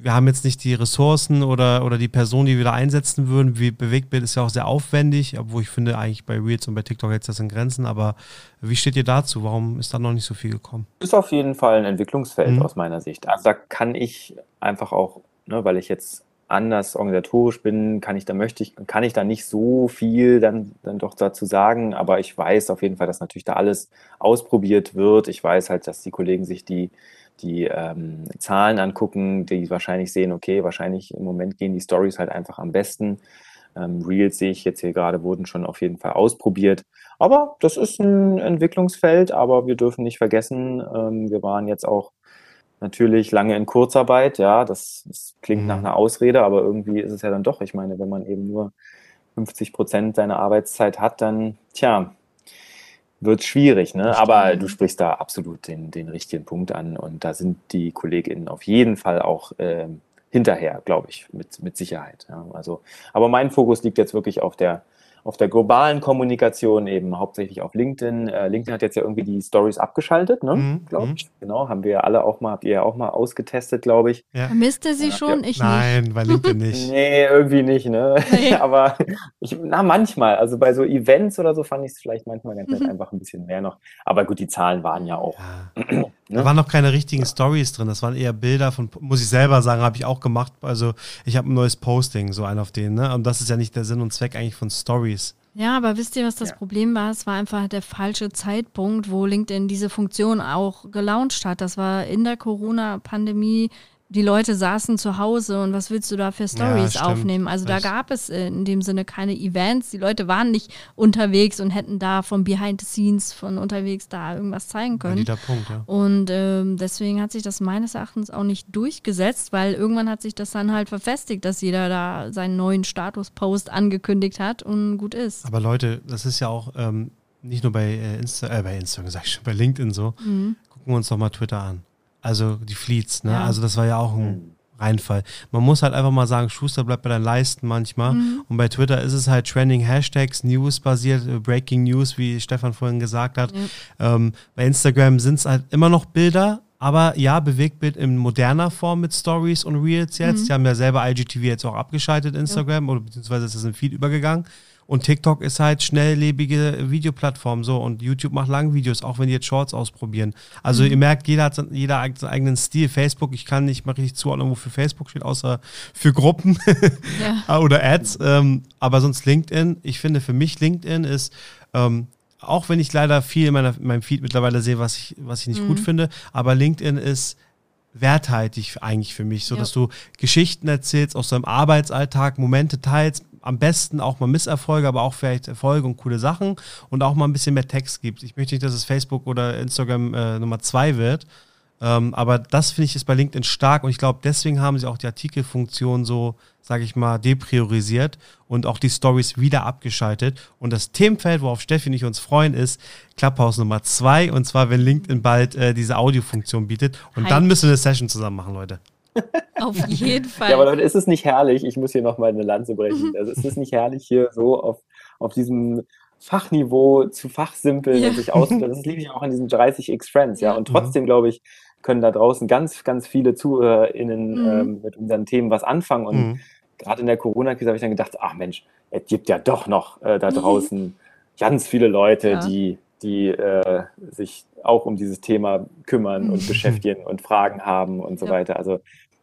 wir haben jetzt nicht die Ressourcen oder, oder die Person, die wir da einsetzen würden. Wie Bewegtbild ist ja auch sehr aufwendig, obwohl ich finde, eigentlich bei Reels und bei TikTok hält das in Grenzen. Aber wie steht ihr dazu? Warum ist da noch nicht so viel gekommen? Ist auf jeden Fall ein Entwicklungsfeld mhm. aus meiner Sicht. Also da kann ich einfach auch, ne, weil ich jetzt anders organisatorisch bin, kann ich da möchte ich, kann ich da nicht so viel dann, dann doch dazu sagen, aber ich weiß auf jeden Fall, dass natürlich da alles ausprobiert wird. Ich weiß halt, dass die Kollegen sich die die ähm, Zahlen angucken, die wahrscheinlich sehen, okay, wahrscheinlich im Moment gehen die Stories halt einfach am besten. Ähm, Reels sehe ich jetzt hier gerade, wurden schon auf jeden Fall ausprobiert. Aber das ist ein Entwicklungsfeld, aber wir dürfen nicht vergessen, ähm, wir waren jetzt auch natürlich lange in Kurzarbeit, ja, das, das klingt mhm. nach einer Ausrede, aber irgendwie ist es ja dann doch, ich meine, wenn man eben nur 50 Prozent seiner Arbeitszeit hat, dann, tja, wird schwierig, ne? Aber du sprichst da absolut den, den richtigen Punkt an und da sind die KollegInnen auf jeden Fall auch ähm, hinterher, glaube ich, mit, mit Sicherheit. Ja? Also, aber mein Fokus liegt jetzt wirklich auf der auf der globalen Kommunikation eben hauptsächlich auf LinkedIn. Äh, LinkedIn hat jetzt ja irgendwie die Stories abgeschaltet, ne? Mhm. glaube ich. Mhm. Genau, haben wir ja alle auch mal, habt ihr ja auch mal ausgetestet, glaube ich. Ja. Vermisst ihr sie ja, schon? Ja. Ich Nein, nicht. bei LinkedIn nicht. <laughs> nee, irgendwie nicht, ne? Nee. <laughs> Aber ich, na, manchmal. Also bei so Events oder so fand ich es vielleicht manchmal ganz mhm. einfach ein bisschen mehr noch. Aber gut, die Zahlen waren ja auch. <clears throat> ne? Da waren noch keine richtigen Stories drin. Das waren eher Bilder von, muss ich selber sagen, habe ich auch gemacht. Also ich habe ein neues Posting, so ein auf den, ne? Und das ist ja nicht der Sinn und Zweck eigentlich von Stories. Ja, aber wisst ihr, was das ja. Problem war? Es war einfach der falsche Zeitpunkt, wo LinkedIn diese Funktion auch gelauncht hat. Das war in der Corona-Pandemie die Leute saßen zu Hause und was willst du da für Stories ja, aufnehmen? Also da gab es in dem Sinne keine Events. Die Leute waren nicht unterwegs und hätten da von Behind the Scenes von unterwegs da irgendwas zeigen können. Punkt, ja. Und ähm, deswegen hat sich das meines Erachtens auch nicht durchgesetzt, weil irgendwann hat sich das dann halt verfestigt, dass jeder da seinen neuen Status-Post angekündigt hat und gut ist. Aber Leute, das ist ja auch ähm, nicht nur bei, äh, Insta, äh, bei Instagram, sag ich schon, bei LinkedIn so. Mhm. Gucken wir uns doch mal Twitter an. Also die Fleets, ne? Ja. Also das war ja auch ein. Reinfall. Man muss halt einfach mal sagen, Schuster bleibt bei deinen Leisten manchmal. Mhm. Und bei Twitter ist es halt Trending Hashtags, News basiert, äh, Breaking News, wie Stefan vorhin gesagt hat. Mhm. Ähm, bei Instagram sind es halt immer noch Bilder, aber ja, Bewegtbild in moderner Form mit Stories und Reels jetzt. Mhm. Die haben ja selber IGTV jetzt auch abgeschaltet, Instagram, ja. oder beziehungsweise ist es in Feed übergegangen. Und TikTok ist halt schnelllebige Videoplattform so und YouTube macht Langvideos, auch wenn die jetzt Shorts ausprobieren. Also mhm. ihr merkt, jeder hat jeder seinen eigenen Stil. Facebook, ich kann nicht mal richtig zuordnen, wofür Facebook steht, außer für Gruppen <laughs> ja. <laughs> oder Ads. Ähm, aber sonst LinkedIn, ich finde für mich LinkedIn ist ähm, auch wenn ich leider viel in, meiner, in meinem Feed mittlerweile sehe, was ich, was ich nicht mhm. gut finde, aber LinkedIn ist werthaltig eigentlich für mich, so ja. dass du Geschichten erzählst aus deinem Arbeitsalltag, Momente teilst, am besten auch mal Misserfolge, aber auch vielleicht Erfolge und coole Sachen und auch mal ein bisschen mehr Text gibt. Ich möchte nicht, dass es Facebook oder Instagram äh, Nummer zwei wird. Ähm, aber das finde ich ist bei LinkedIn stark und ich glaube, deswegen haben sie auch die Artikelfunktion so, sage ich mal, depriorisiert und auch die Stories wieder abgeschaltet. Und das Themenfeld, worauf Steffi und ich uns freuen, ist Clubhouse Nummer zwei und zwar, wenn LinkedIn bald äh, diese Audiofunktion bietet. Und Hi. dann müssen wir eine Session zusammen machen, Leute. Auf jeden <laughs> Fall. Ja, aber Leute, ist es nicht herrlich? Ich muss hier nochmal eine Lanze brechen. Also ist es nicht herrlich, hier so auf, auf diesem Fachniveau zu fachsimpeln ja. und sich auszudrücken? Das liebe ich auch an diesen 30x Friends, ja. Und trotzdem, glaube ich, können da draußen ganz, ganz viele ZuhörerInnen mhm. ähm, mit unseren Themen was anfangen. Und mhm. gerade in der Corona-Krise habe ich dann gedacht, ach Mensch, es gibt ja doch noch äh, da draußen mhm. ganz viele Leute, ja. die, die äh, sich auch um dieses Thema kümmern und beschäftigen und Fragen haben und so ja. weiter. Also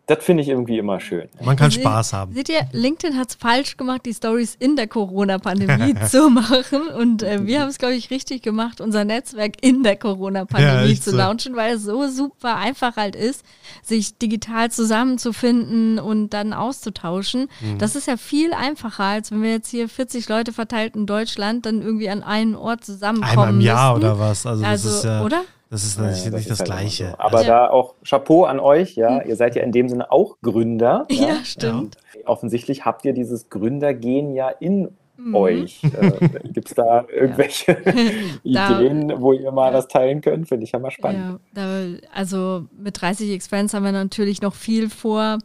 das finde ich irgendwie immer schön. Man kann Spaß haben. Seht ihr, LinkedIn hat es falsch gemacht, die Stories in der Corona-Pandemie <laughs> zu machen. Und äh, wir haben es, glaube ich, richtig gemacht, unser Netzwerk in der Corona-Pandemie ja, zu so. launchen, weil es so super einfach halt ist, sich digital zusammenzufinden und dann auszutauschen. Mhm. Das ist ja viel einfacher, als wenn wir jetzt hier 40 Leute verteilt in Deutschland dann irgendwie an einen Ort zusammenkommen. Einmal im Jahr oder was? Also, also das ist ja, oder? Das ist ja, nicht, das, nicht das halt Gleiche. So. Aber also, da auch Chapeau an euch, ja. Hm. Ihr seid ja in dem Sinne auch Gründer. Ja, ja stimmt. offensichtlich habt ihr dieses Gründergehen ja in mhm. euch? Äh, <laughs> Gibt es da irgendwelche <laughs> Ideen, da, wo ihr mal ja. was teilen könnt? Finde ich ja mal spannend. Ja, da, also mit 30 Expense haben wir natürlich noch viel vor.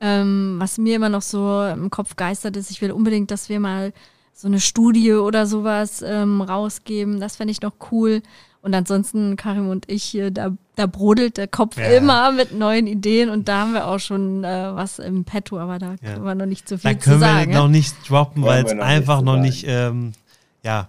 Ähm, was mir immer noch so im Kopf geistert ist, ich will unbedingt, dass wir mal so eine Studie oder sowas ähm, rausgeben. Das fände ich noch cool. Und ansonsten, Karim und ich, da, da brodelt der Kopf ja. immer mit neuen Ideen und da haben wir auch schon äh, was im Petto, aber da ja. können wir noch nicht so viel zu sagen. Da können wir noch nicht droppen, weil es einfach noch nicht, ähm, ja,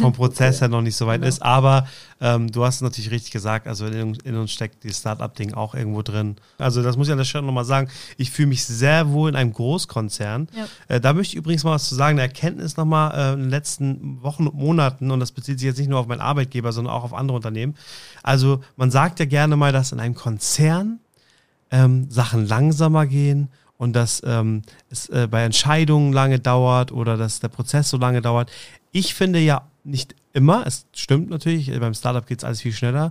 vom <laughs> Prozess her noch nicht so weit genau. ist. Aber ähm, du hast es natürlich richtig gesagt, also in, in uns steckt die Startup-Ding auch irgendwo drin. Also das muss ich an der Stelle nochmal sagen. Ich fühle mich sehr wohl in einem Großkonzern. Ja. Äh, da möchte ich übrigens mal was zu sagen. Eine Erkenntnis nochmal äh, in den letzten Wochen und Monaten, und das bezieht sich jetzt nicht nur auf meinen Arbeitgeber, sondern auch auf andere Unternehmen. Also man sagt ja gerne mal, dass in einem Konzern ähm, Sachen langsamer gehen und dass ähm, es äh, bei Entscheidungen lange dauert oder dass der Prozess so lange dauert. Ich finde ja nicht immer, es stimmt natürlich, beim Startup geht es alles viel schneller,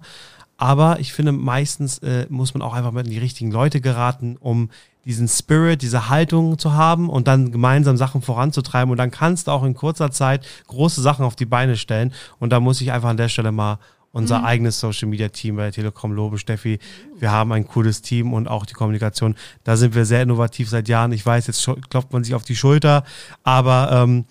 aber ich finde meistens äh, muss man auch einfach mit in die richtigen Leute geraten, um diesen Spirit, diese Haltung zu haben und dann gemeinsam Sachen voranzutreiben und dann kannst du auch in kurzer Zeit große Sachen auf die Beine stellen und da muss ich einfach an der Stelle mal unser mhm. eigenes Social Media Team bei der Telekom lobe, Steffi. Wir haben ein cooles Team und auch die Kommunikation. Da sind wir sehr innovativ seit Jahren. Ich weiß, jetzt klopft man sich auf die Schulter, aber ähm,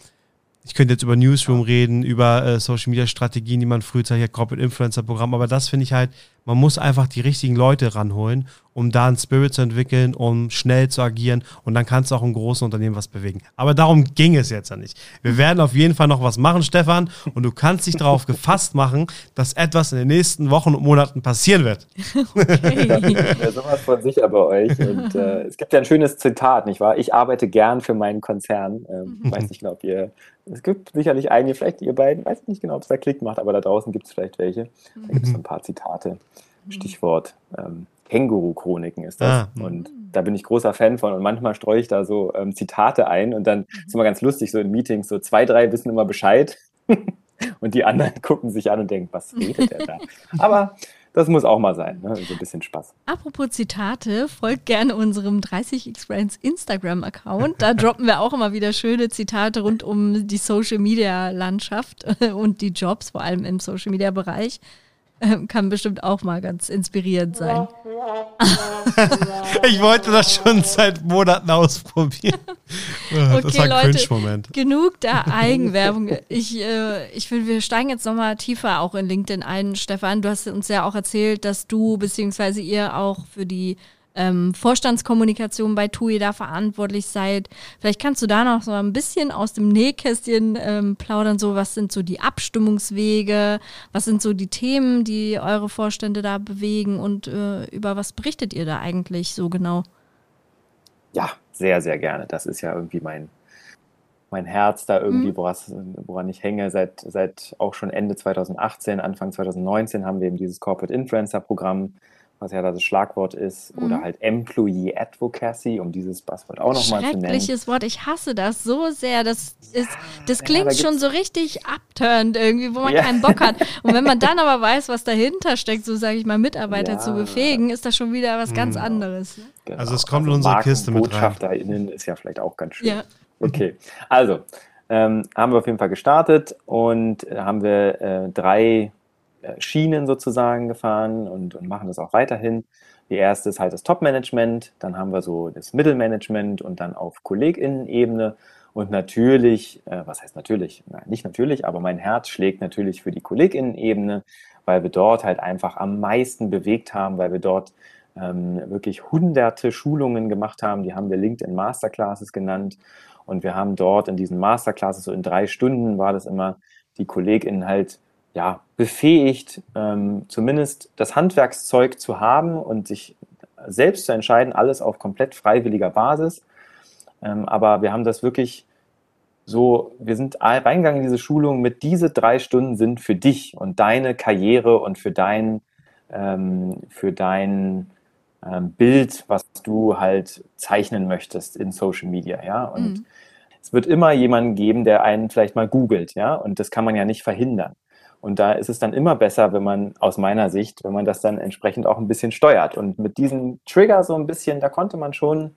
ich könnte jetzt über Newsroom reden, über äh, Social Media Strategien, die man frühzeitig hat, Corporate Influencer Programm, aber das finde ich halt, man muss einfach die richtigen Leute ranholen, um da einen Spirit zu entwickeln, um schnell zu agieren und dann kannst du auch im großen Unternehmen was bewegen. Aber darum ging es jetzt ja nicht. Wir werden auf jeden Fall noch was machen, Stefan, und du kannst dich darauf gefasst machen, dass etwas in den nächsten Wochen und Monaten passieren wird. Okay. ja, sowas von sicher bei euch. Und äh, es gibt ja ein schönes Zitat, nicht wahr? Ich arbeite gern für meinen Konzern. Ähm, mhm. Weiß nicht, ob ihr es gibt sicherlich einige, vielleicht ihr beiden, weiß nicht genau, ob es da Klick macht, aber da draußen gibt es vielleicht welche. Da gibt es ein paar Zitate. Stichwort ähm, Känguru-Chroniken ist das. Ah. Und da bin ich großer Fan von. Und manchmal streue ich da so ähm, Zitate ein und dann mhm. ist immer ganz lustig, so in Meetings, so zwei, drei wissen immer Bescheid. <laughs> und die anderen <laughs> gucken sich an und denken, was redet der da? Aber das muss auch mal sein, ne? so ein bisschen Spaß. Apropos Zitate, folgt gerne unserem 30x Brands Instagram-Account. Da droppen wir auch immer wieder schöne Zitate rund um die Social-Media-Landschaft <laughs> und die Jobs, vor allem im Social-Media-Bereich. <laughs> Kann bestimmt auch mal ganz inspirierend sein. <laughs> ich wollte das schon seit Monaten ausprobieren. <laughs> das okay, war ein Cringe-Moment. Genug der Eigenwerbung. Ich, äh, ich finde, wir steigen jetzt nochmal tiefer auch in LinkedIn ein. Stefan, du hast uns ja auch erzählt, dass du bzw. ihr auch für die ähm, Vorstandskommunikation bei TUI da verantwortlich seid. Vielleicht kannst du da noch so ein bisschen aus dem Nähkästchen ähm, plaudern, so was sind so die Abstimmungswege, was sind so die Themen, die eure Vorstände da bewegen und äh, über was berichtet ihr da eigentlich so genau? Ja, sehr, sehr gerne. Das ist ja irgendwie mein, mein Herz da irgendwie, mhm. woran, woran ich hänge. Seit, seit auch schon Ende 2018, Anfang 2019 haben wir eben dieses Corporate Influencer Programm was ja da das Schlagwort ist, mhm. oder halt Employee Advocacy, um dieses Passwort auch nochmal zu nennen. Schreckliches Wort, ich hasse das so sehr. Das, ist, das klingt ja, da schon so richtig abturnt irgendwie, wo man ja. keinen Bock hat. <laughs> Und wenn man dann aber weiß, was dahinter steckt, so sage ich mal, Mitarbeiter ja. zu befähigen, ist das schon wieder was mhm. ganz anderes. Ne? Genau. Also es kommt also in unsere Kiste mit rein. BotschafterInnen ist ja vielleicht auch ganz schön. Ja. Okay, also ähm, haben wir auf jeden Fall gestartet und haben wir äh, drei äh, Schienen sozusagen gefahren und, und machen das auch weiterhin. Die erste ist halt das Top-Management, dann haben wir so das Mittelmanagement und dann auf KollegInnen-Ebene. Und natürlich, äh, was heißt natürlich? Nein, nicht natürlich, aber mein Herz schlägt natürlich für die KollegInnen-Ebene, weil wir dort halt einfach am meisten bewegt haben, weil wir dort ähm, wirklich hunderte Schulungen gemacht haben. Die haben wir LinkedIn Masterclasses genannt. Und wir haben dort in diesen Masterclasses, so in drei Stunden war das immer, die KollegInnen halt ja, befähigt, ähm, zumindest das Handwerkszeug zu haben und sich selbst zu entscheiden, alles auf komplett freiwilliger Basis. Ähm, aber wir haben das wirklich so, wir sind reingegangen in diese Schulung mit diese drei Stunden sind für dich und deine Karriere und für dein, ähm, für dein ähm, Bild, was du halt zeichnen möchtest in Social Media, ja. Und mhm. es wird immer jemanden geben, der einen vielleicht mal googelt, ja. Und das kann man ja nicht verhindern. Und da ist es dann immer besser, wenn man aus meiner Sicht, wenn man das dann entsprechend auch ein bisschen steuert. Und mit diesem Trigger so ein bisschen, da konnte man schon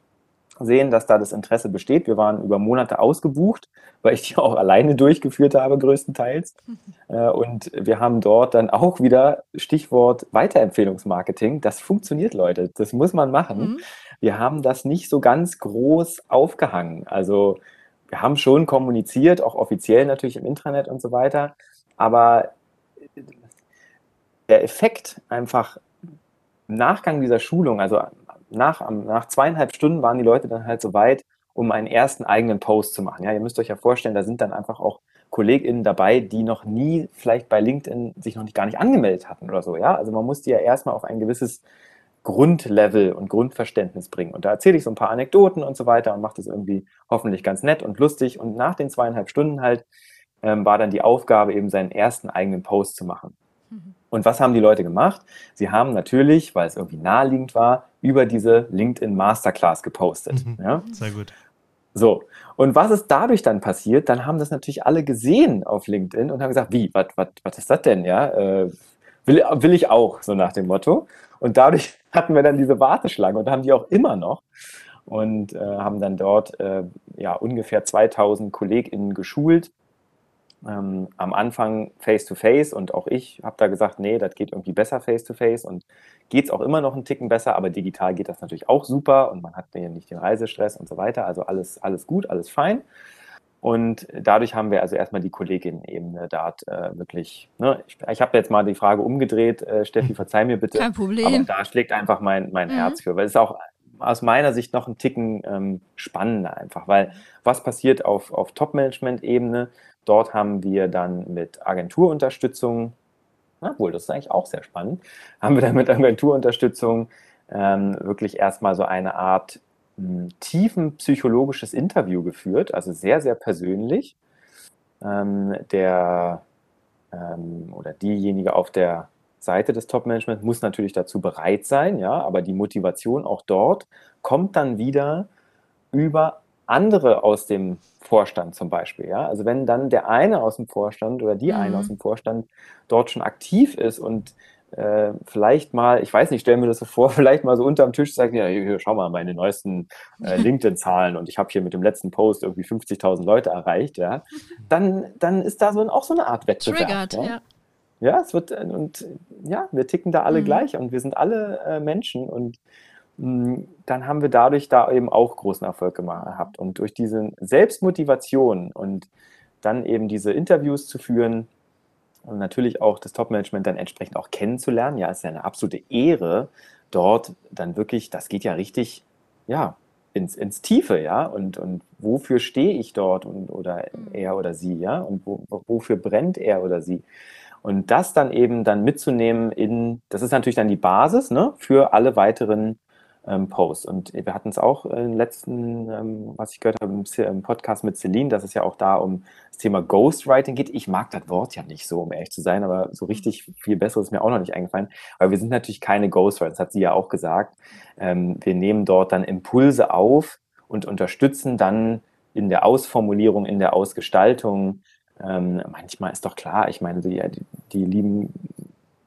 sehen, dass da das Interesse besteht. Wir waren über Monate ausgebucht, <laughs> weil ich die auch alleine durchgeführt habe, größtenteils. <laughs> Äh, und wir haben dort dann auch wieder Stichwort Weiterempfehlungsmarketing. Das funktioniert, Leute. Das muss man machen. Mhm. Wir haben das nicht so ganz groß aufgehangen. Also wir haben schon kommuniziert, auch offiziell natürlich im Intranet und so weiter. Aber der Effekt einfach im Nachgang dieser Schulung, also nach, nach zweieinhalb Stunden waren die Leute dann halt so weit, um einen ersten eigenen Post zu machen. Ja, ihr müsst euch ja vorstellen, da sind dann einfach auch KollegInnen dabei, die noch nie vielleicht bei LinkedIn sich noch nicht gar nicht angemeldet hatten oder so. Ja, also man muss die ja erstmal auf ein gewisses Grundlevel und Grundverständnis bringen. Und da erzähle ich so ein paar Anekdoten und so weiter und mache das irgendwie hoffentlich ganz nett und lustig. Und nach den zweieinhalb Stunden halt ähm, war dann die Aufgabe, eben seinen ersten eigenen Post zu machen. Mhm. Und was haben die Leute gemacht? Sie haben natürlich, weil es irgendwie naheliegend war, über diese LinkedIn Masterclass gepostet. Mhm. Ja? Sehr gut. So, und was ist dadurch dann passiert? Dann haben das natürlich alle gesehen auf LinkedIn und haben gesagt, wie, was ist das denn? Ja, äh, will, will ich auch, so nach dem Motto. Und dadurch <laughs> hatten wir dann diese Warteschlange und haben die auch immer noch und äh, haben dann dort äh, ja ungefähr 2000 KollegInnen geschult ähm, am Anfang face-to-face -face und auch ich habe da gesagt, nee, das geht irgendwie besser face-to-face -face und geht es auch immer noch einen Ticken besser, aber digital geht das natürlich auch super und man hat ja nicht den Reisestress und so weiter, also alles, alles gut, alles fein. Und dadurch haben wir also erstmal die Kolleginnen-Ebene da äh, wirklich, ne, ich, ich habe jetzt mal die Frage umgedreht, äh, Steffi, <laughs> verzeih mir bitte. Kein Problem. Aber da schlägt einfach mein, mein mhm. Herz für, weil es ist auch aus meiner Sicht noch ein Ticken ähm, spannender einfach, weil was passiert auf, auf Top-Management-Ebene? Dort haben wir dann mit Agenturunterstützung, obwohl das ist eigentlich auch sehr spannend, haben wir dann mit Agenturunterstützung ähm, wirklich erstmal so eine Art hm, tiefen psychologisches Interview geführt, also sehr, sehr persönlich. Ähm, der ähm, oder diejenige auf der Seite des Top-Management muss natürlich dazu bereit sein, ja, aber die Motivation auch dort kommt dann wieder über andere aus dem Vorstand zum Beispiel, ja. Also wenn dann der eine aus dem Vorstand oder die mhm. eine aus dem Vorstand dort schon aktiv ist und äh, vielleicht mal, ich weiß nicht, stellen wir das so vor, <laughs> vielleicht mal so unterm Tisch sagen, ja, hier, schau mal, meine neuesten äh, <laughs> LinkedIn-Zahlen und ich habe hier mit dem letzten Post irgendwie 50.000 Leute erreicht, ja, <laughs> dann, dann ist da so ein, auch so eine Art Wettbewerb. Triggert, ja. ja. Ja, es wird, und ja, wir ticken da alle mhm. gleich und wir sind alle äh, Menschen und hm, dann haben wir dadurch da eben auch großen Erfolg gehabt. Und durch diese Selbstmotivation und dann eben diese Interviews zu führen und natürlich auch das Top-Management dann entsprechend auch kennenzulernen, ja, ist ja eine absolute Ehre, dort dann wirklich, das geht ja richtig, ja, ins, ins Tiefe, ja, und, und wofür stehe ich dort und, oder mhm. er oder sie, ja, und wo, wofür brennt er oder sie. Und das dann eben dann mitzunehmen in, das ist natürlich dann die Basis ne, für alle weiteren ähm, Post. Und wir hatten es auch im letzten, ähm, was ich gehört habe, im Podcast mit Celine, dass es ja auch da um das Thema Ghostwriting geht. Ich mag das Wort ja nicht so, um ehrlich zu sein, aber so richtig viel besser ist mir auch noch nicht eingefallen, weil wir sind natürlich keine Ghostwriter, das hat sie ja auch gesagt. Ähm, wir nehmen dort dann Impulse auf und unterstützen dann in der Ausformulierung, in der Ausgestaltung. Ähm, manchmal ist doch klar, ich meine, die, die, die lieben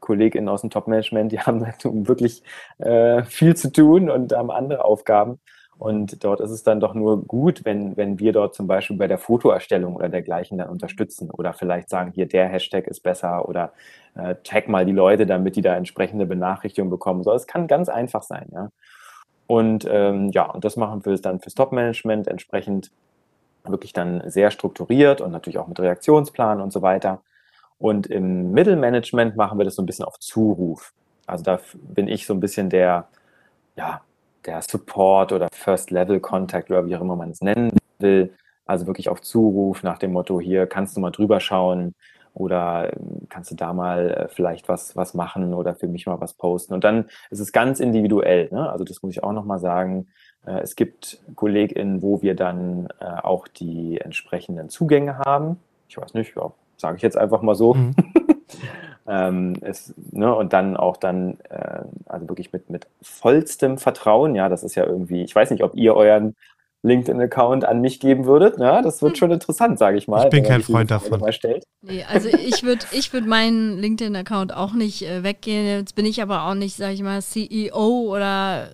KollegInnen aus dem Top-Management, die <laughs> haben halt wirklich äh, viel zu tun und haben andere Aufgaben. Und dort ist es dann doch nur gut, wenn, wenn wir dort zum Beispiel bei der Fotoerstellung oder dergleichen dann unterstützen oder vielleicht sagen, hier der Hashtag ist besser oder äh, tag mal die Leute, damit die da entsprechende Benachrichtigungen bekommen. So, es kann ganz einfach sein, ja. Und ähm, ja, und das machen wir dann fürs Top-Management entsprechend wirklich dann sehr strukturiert und natürlich auch mit Reaktionsplan und so weiter. Und im Mittelmanagement machen wir das so ein bisschen auf Zuruf. Also da bin ich so ein bisschen der, ja, der Support oder First Level Contact oder wie auch immer man es nennen will. Also wirklich auf Zuruf nach dem Motto, hier kannst du mal drüber schauen oder ähm, kannst du da mal äh, vielleicht was, was machen oder für mich mal was posten. Und dann ist es ganz individuell. Ne? Also das muss ich auch nochmal sagen. Äh, es gibt KollegInnen, wo wir dann äh, auch die entsprechenden Zugänge haben. Ich weiß nicht, ja, sage ich jetzt einfach mal so. Mhm. <laughs> ähm, es, ne, und dann auch dann, äh, also wirklich mit, mit vollstem Vertrauen, ja, das ist ja irgendwie, ich weiß nicht, ob ihr euren LinkedIn-Account an mich geben würdet. Ja, das wird hm. schon interessant, sage ich mal. Ich bin kein Freund davon. Nee, also ich würde ich würd meinen LinkedIn-Account auch nicht äh, weggehen. Jetzt bin ich aber auch nicht, sage ich mal, CEO oder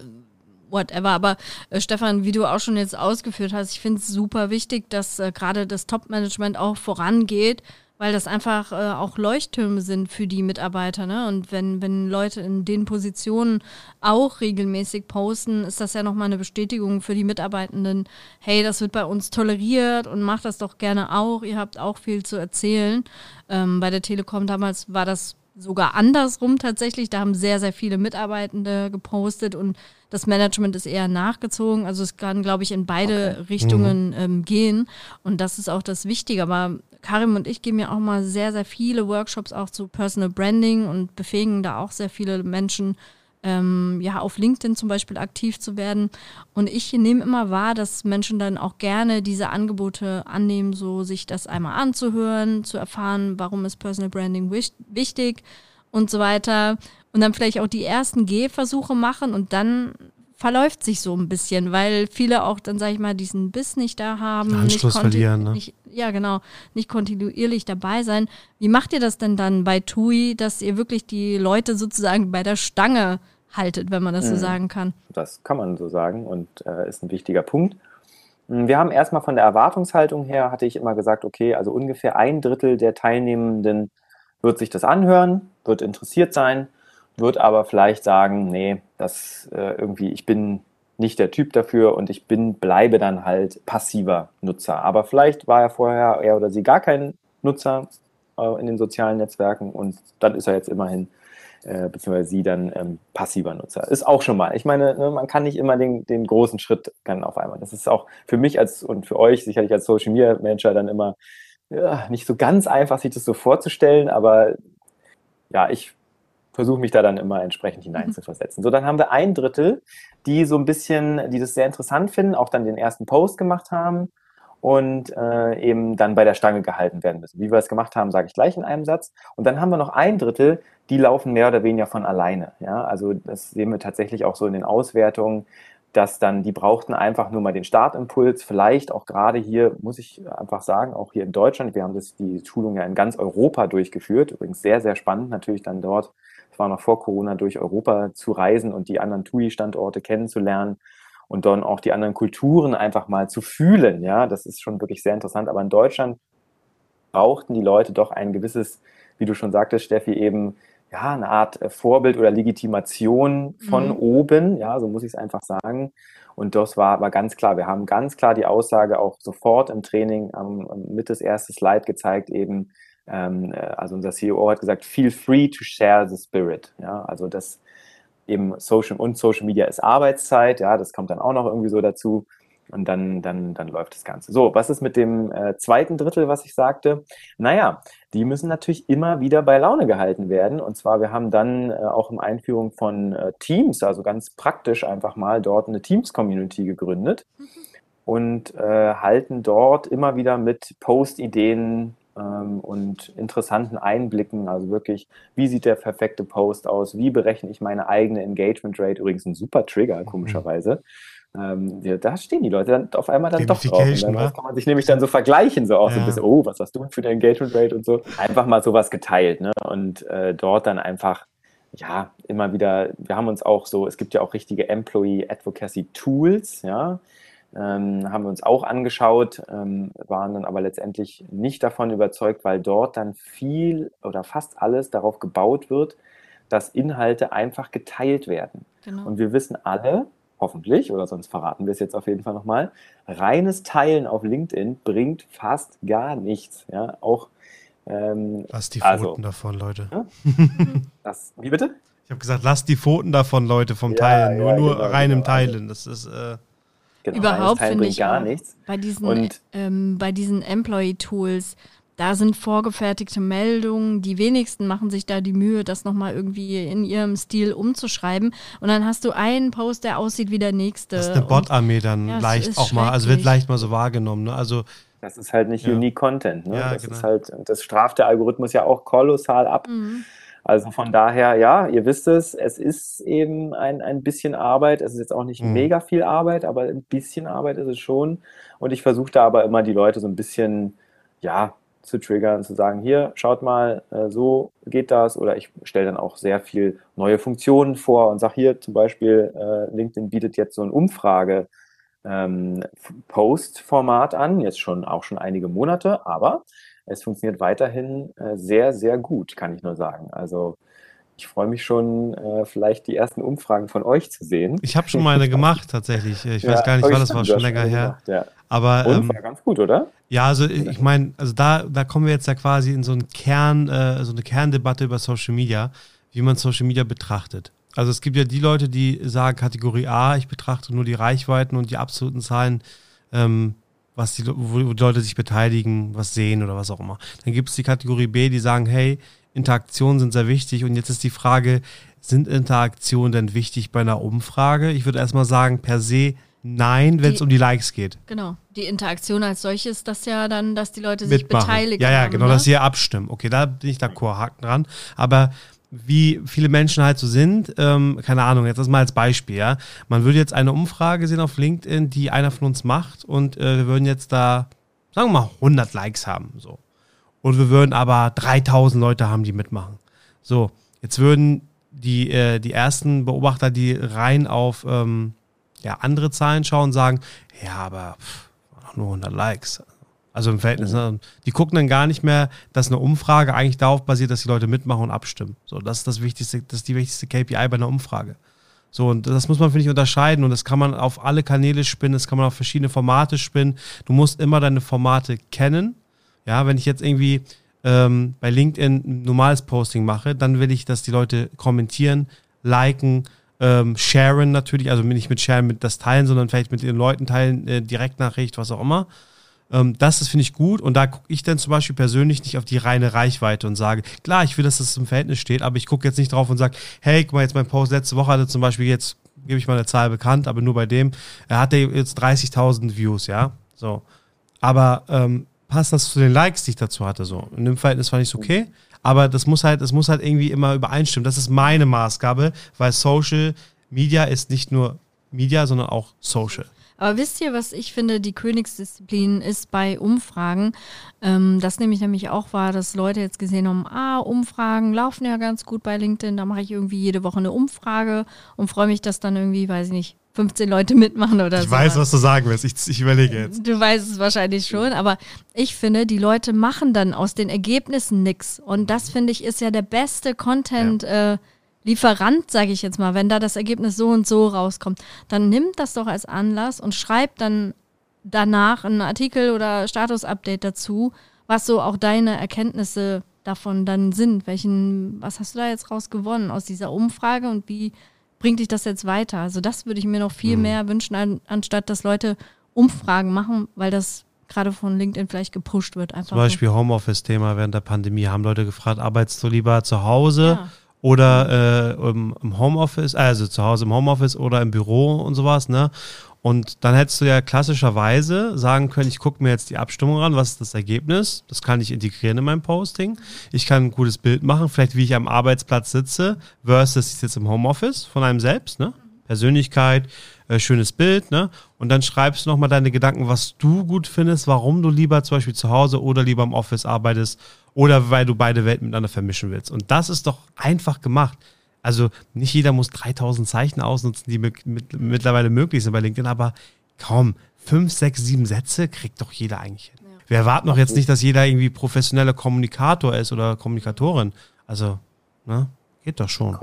whatever. Aber äh, Stefan, wie du auch schon jetzt ausgeführt hast, ich finde es super wichtig, dass äh, gerade das Top-Management auch vorangeht weil das einfach äh, auch Leuchttürme sind für die Mitarbeiter. Ne? Und wenn, wenn Leute in den Positionen auch regelmäßig posten, ist das ja nochmal eine Bestätigung für die Mitarbeitenden, hey, das wird bei uns toleriert und macht das doch gerne auch, ihr habt auch viel zu erzählen. Ähm, bei der Telekom damals war das sogar andersrum tatsächlich. Da haben sehr, sehr viele Mitarbeitende gepostet und das Management ist eher nachgezogen. Also es kann, glaube ich, in beide okay. Richtungen mhm. ähm, gehen. Und das ist auch das Wichtige. Aber Karim und ich geben ja auch mal sehr, sehr viele Workshops auch zu Personal Branding und befähigen da auch sehr viele Menschen, ähm, ja, auf LinkedIn zum Beispiel aktiv zu werden. Und ich nehme immer wahr, dass Menschen dann auch gerne diese Angebote annehmen, so sich das einmal anzuhören, zu erfahren, warum ist Personal Branding wichtig und so weiter. Und dann vielleicht auch die ersten Gehversuche machen und dann verläuft sich so ein bisschen, weil viele auch dann, sag ich mal, diesen Biss nicht da haben. Anschluss nicht verlieren, ne? Nicht, ja, genau, nicht kontinuierlich dabei sein. Wie macht ihr das denn dann bei TUI, dass ihr wirklich die Leute sozusagen bei der Stange haltet, wenn man das so mhm. sagen kann. Das kann man so sagen und äh, ist ein wichtiger Punkt. Hm, wir haben erstmal von der Erwartungshaltung her, hatte ich immer gesagt, okay, also ungefähr ein Drittel der Teilnehmenden wird sich das anhören, wird interessiert sein, wird aber vielleicht sagen, nee, das äh, irgendwie, ich bin nicht der Typ dafür und ich bin, bleibe dann halt passiver Nutzer. Aber vielleicht war er vorher er oder sie gar kein Nutzer äh, in den sozialen Netzwerken und dann ist er jetzt immerhin äh, beziehungsweise sie dann ähm, passiver Nutzer. Ist auch schon mal. Ich meine, ne, man kann nicht immer den, den großen Schritt dann auf einmal. Das ist auch für mich als und für euch sicherlich als Social Media Manager dann immer ja, nicht so ganz einfach, sich das so vorzustellen, aber ja, ich versuche mich da dann immer entsprechend hineinzuversetzen. So, dann haben wir ein Drittel, die so ein bisschen, die das sehr interessant finden, auch dann den ersten Post gemacht haben und äh, eben dann bei der Stange gehalten werden müssen. Wie wir es gemacht haben, sage ich gleich in einem Satz. Und dann haben wir noch ein Drittel, die laufen mehr oder weniger von alleine. Ja? Also das sehen wir tatsächlich auch so in den Auswertungen, dass dann die brauchten einfach nur mal den Startimpuls. Vielleicht auch gerade hier, muss ich einfach sagen, auch hier in Deutschland. Wir haben das, die Schulung ja in ganz Europa durchgeführt. Übrigens sehr, sehr spannend natürlich dann dort, es war noch vor Corona, durch Europa zu reisen und die anderen TUI-Standorte kennenzulernen und dann auch die anderen Kulturen einfach mal zu fühlen. Ja, das ist schon wirklich sehr interessant. Aber in Deutschland brauchten die Leute doch ein gewisses, wie du schon sagtest, Steffi, eben ja, eine Art äh, Vorbild oder Legitimation von mhm. oben, ja, so muss ich es einfach sagen. Und das war aber ganz klar. Wir haben ganz klar die Aussage auch sofort im Training ähm, mit das erste Slide gezeigt, eben, ähm, äh, also unser CEO hat gesagt, feel free to share the spirit. Ja, also das eben Social und Social Media ist Arbeitszeit, ja, das kommt dann auch noch irgendwie so dazu. Und dann, dann, dann läuft das Ganze. So, was ist mit dem äh, zweiten Drittel, was ich sagte? Naja, die müssen natürlich immer wieder bei Laune gehalten werden. Und zwar, wir haben dann äh, auch im Einführung von äh, Teams, also ganz praktisch einfach mal dort eine Teams-Community gegründet mhm. und äh, halten dort immer wieder mit Post-Ideen, ähm, und interessanten Einblicken. Also wirklich, wie sieht der perfekte Post aus? Wie berechne ich meine eigene Engagement Rate? Übrigens ein super Trigger, mhm. komischerweise. Ähm, ja, da stehen die Leute dann auf einmal dann doch drauf. Und dann kann man sich nämlich dann so vergleichen, so auch ja. so ein bisschen, oh, was hast du für eine Engagement Rate und so. Einfach mal sowas geteilt, ne? Und äh, dort dann einfach ja, immer wieder, wir haben uns auch so, es gibt ja auch richtige Employee Advocacy Tools, ja, ähm, haben wir uns auch angeschaut, ähm, waren dann aber letztendlich nicht davon überzeugt, weil dort dann viel oder fast alles darauf gebaut wird, dass Inhalte einfach geteilt werden. Genau. Und wir wissen alle, hoffentlich, oder sonst verraten wir es jetzt auf jeden Fall nochmal, reines Teilen auf LinkedIn bringt fast gar nichts. Ja, auch ähm, Lass die also Pfoten also, davon, Leute. Ja? <laughs> Das, wie bitte? Ich habe gesagt, lass die Pfoten davon, Leute, vom ja, Teilen. Nur, ja, nur genau, reinem genau. Teilen. Das ist. Äh Genau, Überhaupt finde ich gar nichts. Bei diesen, und, ähm, bei diesen Employee-Tools, da sind vorgefertigte Meldungen. Die wenigsten machen sich da die Mühe, das nochmal irgendwie in ihrem Stil umzuschreiben. Und dann hast du einen Post, der aussieht wie der nächste. Das ist eine Bot-Armee dann ja, leicht auch mal, also wird leicht mal so wahrgenommen. Ne? Also das ist halt nicht ja. Unique Content. Ne? Ja, das genau. ist halt, das straft der Algorithmus ja auch kolossal ab. Mhm. Also von daher, ja, ihr wisst es, es ist eben ein, ein bisschen Arbeit. Es ist jetzt auch nicht mhm. mega viel Arbeit, aber ein bisschen Arbeit ist es schon. Und ich versuche da aber immer die Leute so ein bisschen, ja, zu triggern, zu sagen, hier, schaut mal, äh, so geht das. Oder ich stelle dann auch sehr viel neue Funktionen vor und sage hier zum Beispiel, äh, LinkedIn bietet jetzt so ein Umfrage. Ähm, Post-Format an, jetzt schon auch schon einige Monate, aber es funktioniert weiterhin äh, sehr, sehr gut, kann ich nur sagen. Also ich freue mich schon, äh, vielleicht die ersten Umfragen von euch zu sehen. Ich habe schon mal eine gemacht, tatsächlich. Ich weiß gar nicht, wann das war, schon länger her. Gemacht, ja. Aber, Und ähm, war ganz gut, oder? Ja, also ich meine, also da, da kommen wir jetzt ja quasi in so einen Kern, äh, so eine Kerndebatte über Social Media, wie man Social Media betrachtet. Also es gibt ja die Leute, die sagen Kategorie A, ich betrachte nur die Reichweiten und die absoluten Zahlen, ähm, was die, wo die Leute sich beteiligen, was sehen oder was auch immer. Dann gibt es die Kategorie B, die sagen, hey, Interaktionen sind sehr wichtig. Und jetzt ist die Frage, sind Interaktionen denn wichtig bei einer Umfrage? Ich würde erstmal sagen, per se nein, wenn es um die Likes geht. Genau. Die Interaktion als solches das ja dann, dass die Leute sich Mitmachen. beteiligen. Ja, ja, genau, ne? dass sie abstimmen. Okay, da bin ich d'accord, Haken dran. Aber wie viele Menschen halt so sind, ähm, keine Ahnung, jetzt das mal als Beispiel, ja. Man würde jetzt eine Umfrage sehen auf LinkedIn, die einer von uns macht und äh, wir würden jetzt da, sagen wir mal, 100 Likes haben, so und wir würden aber 3000 Leute haben, die mitmachen. So, jetzt würden die, äh, die ersten Beobachter, die rein auf ähm, ja, andere Zahlen schauen, sagen, ja, aber pff, nur 100 Likes. Also im Verhältnis, ne? die gucken dann gar nicht mehr, dass eine Umfrage eigentlich darauf basiert, dass die Leute mitmachen und abstimmen. So, das ist das wichtigste, das ist die wichtigste KPI bei einer Umfrage. So, und das muss man, finde ich, unterscheiden und das kann man auf alle Kanäle spinnen, das kann man auf verschiedene Formate spinnen. Du musst immer deine Formate kennen ja, wenn ich jetzt irgendwie ähm, bei LinkedIn ein normales Posting mache, dann will ich, dass die Leute kommentieren, liken, ähm, sharen natürlich, also nicht mit sharen, mit das teilen, sondern vielleicht mit den Leuten teilen, äh, Direktnachricht, was auch immer. Ähm, das das finde ich gut und da gucke ich dann zum Beispiel persönlich nicht auf die reine Reichweite und sage, klar, ich will, dass das im Verhältnis steht, aber ich gucke jetzt nicht drauf und sage, hey, guck mal, jetzt mein Post letzte Woche hatte zum Beispiel jetzt, gebe ich mal eine Zahl bekannt, aber nur bei dem, er hatte jetzt 30.000 Views, ja, so. Aber ähm, passt das zu den Likes, die ich dazu hatte. So. In dem Verhältnis fand ich es okay. Aber das muss halt, das muss halt irgendwie immer übereinstimmen. Das ist meine Maßgabe, weil Social Media ist nicht nur Media, sondern auch Social. Aber wisst ihr, was ich finde, die Königsdisziplin ist bei Umfragen, ähm, das nehme ich nämlich auch wahr, dass Leute jetzt gesehen haben, ah, Umfragen laufen ja ganz gut bei LinkedIn, da mache ich irgendwie jede Woche eine Umfrage und freue mich, dass dann irgendwie, weiß ich nicht, 15 Leute mitmachen oder so. Ich weiß, was du sagen willst. Ich, ich überlege jetzt. Du weißt es wahrscheinlich schon, aber ich finde, die Leute machen dann aus den Ergebnissen nichts. Und das, finde ich, ist ja der beste Content-Lieferant, ja. äh, sage ich jetzt mal. Wenn da das Ergebnis so und so rauskommt, dann nimmt das doch als Anlass und schreibt dann danach einen Artikel oder Status-Update dazu, was so auch deine Erkenntnisse davon dann sind. Welchen, was hast du da jetzt raus gewonnen aus dieser Umfrage und wie bringt dich das jetzt weiter? Also das würde ich mir noch viel mhm. mehr wünschen, an, anstatt dass Leute Umfragen machen, weil das gerade von LinkedIn vielleicht gepusht wird. Einfach Zum Beispiel so. Homeoffice-Thema während der Pandemie. Haben Leute gefragt, arbeitest du lieber zu Hause ja. Oder äh, im, im Homeoffice, also zu Hause im Homeoffice oder im Büro und sowas, ne? Und dann hättest du ja klassischerweise sagen können, ich gucke mir jetzt die Abstimmung an, was ist das Ergebnis? Das kann ich integrieren in mein Posting. Ich kann ein gutes Bild machen, vielleicht wie ich am Arbeitsplatz sitze, versus ich sitze im Homeoffice von einem selbst, ne? Persönlichkeit, äh, schönes Bild, ne? Und dann schreibst du nochmal deine Gedanken, was du gut findest, warum du lieber zum Beispiel zu Hause oder lieber im Office arbeitest oder weil du beide Welten miteinander vermischen willst. Und das ist doch einfach gemacht. Also nicht jeder muss 3000 Zeichen ausnutzen, die mit, mit, mittlerweile möglich sind bei LinkedIn, aber kaum fünf, sechs, sieben Sätze kriegt doch jeder eigentlich hin. Ja. Wir erwarten doch jetzt nicht, dass jeder irgendwie professioneller Kommunikator ist oder Kommunikatorin. Also, ne? Geht doch schon.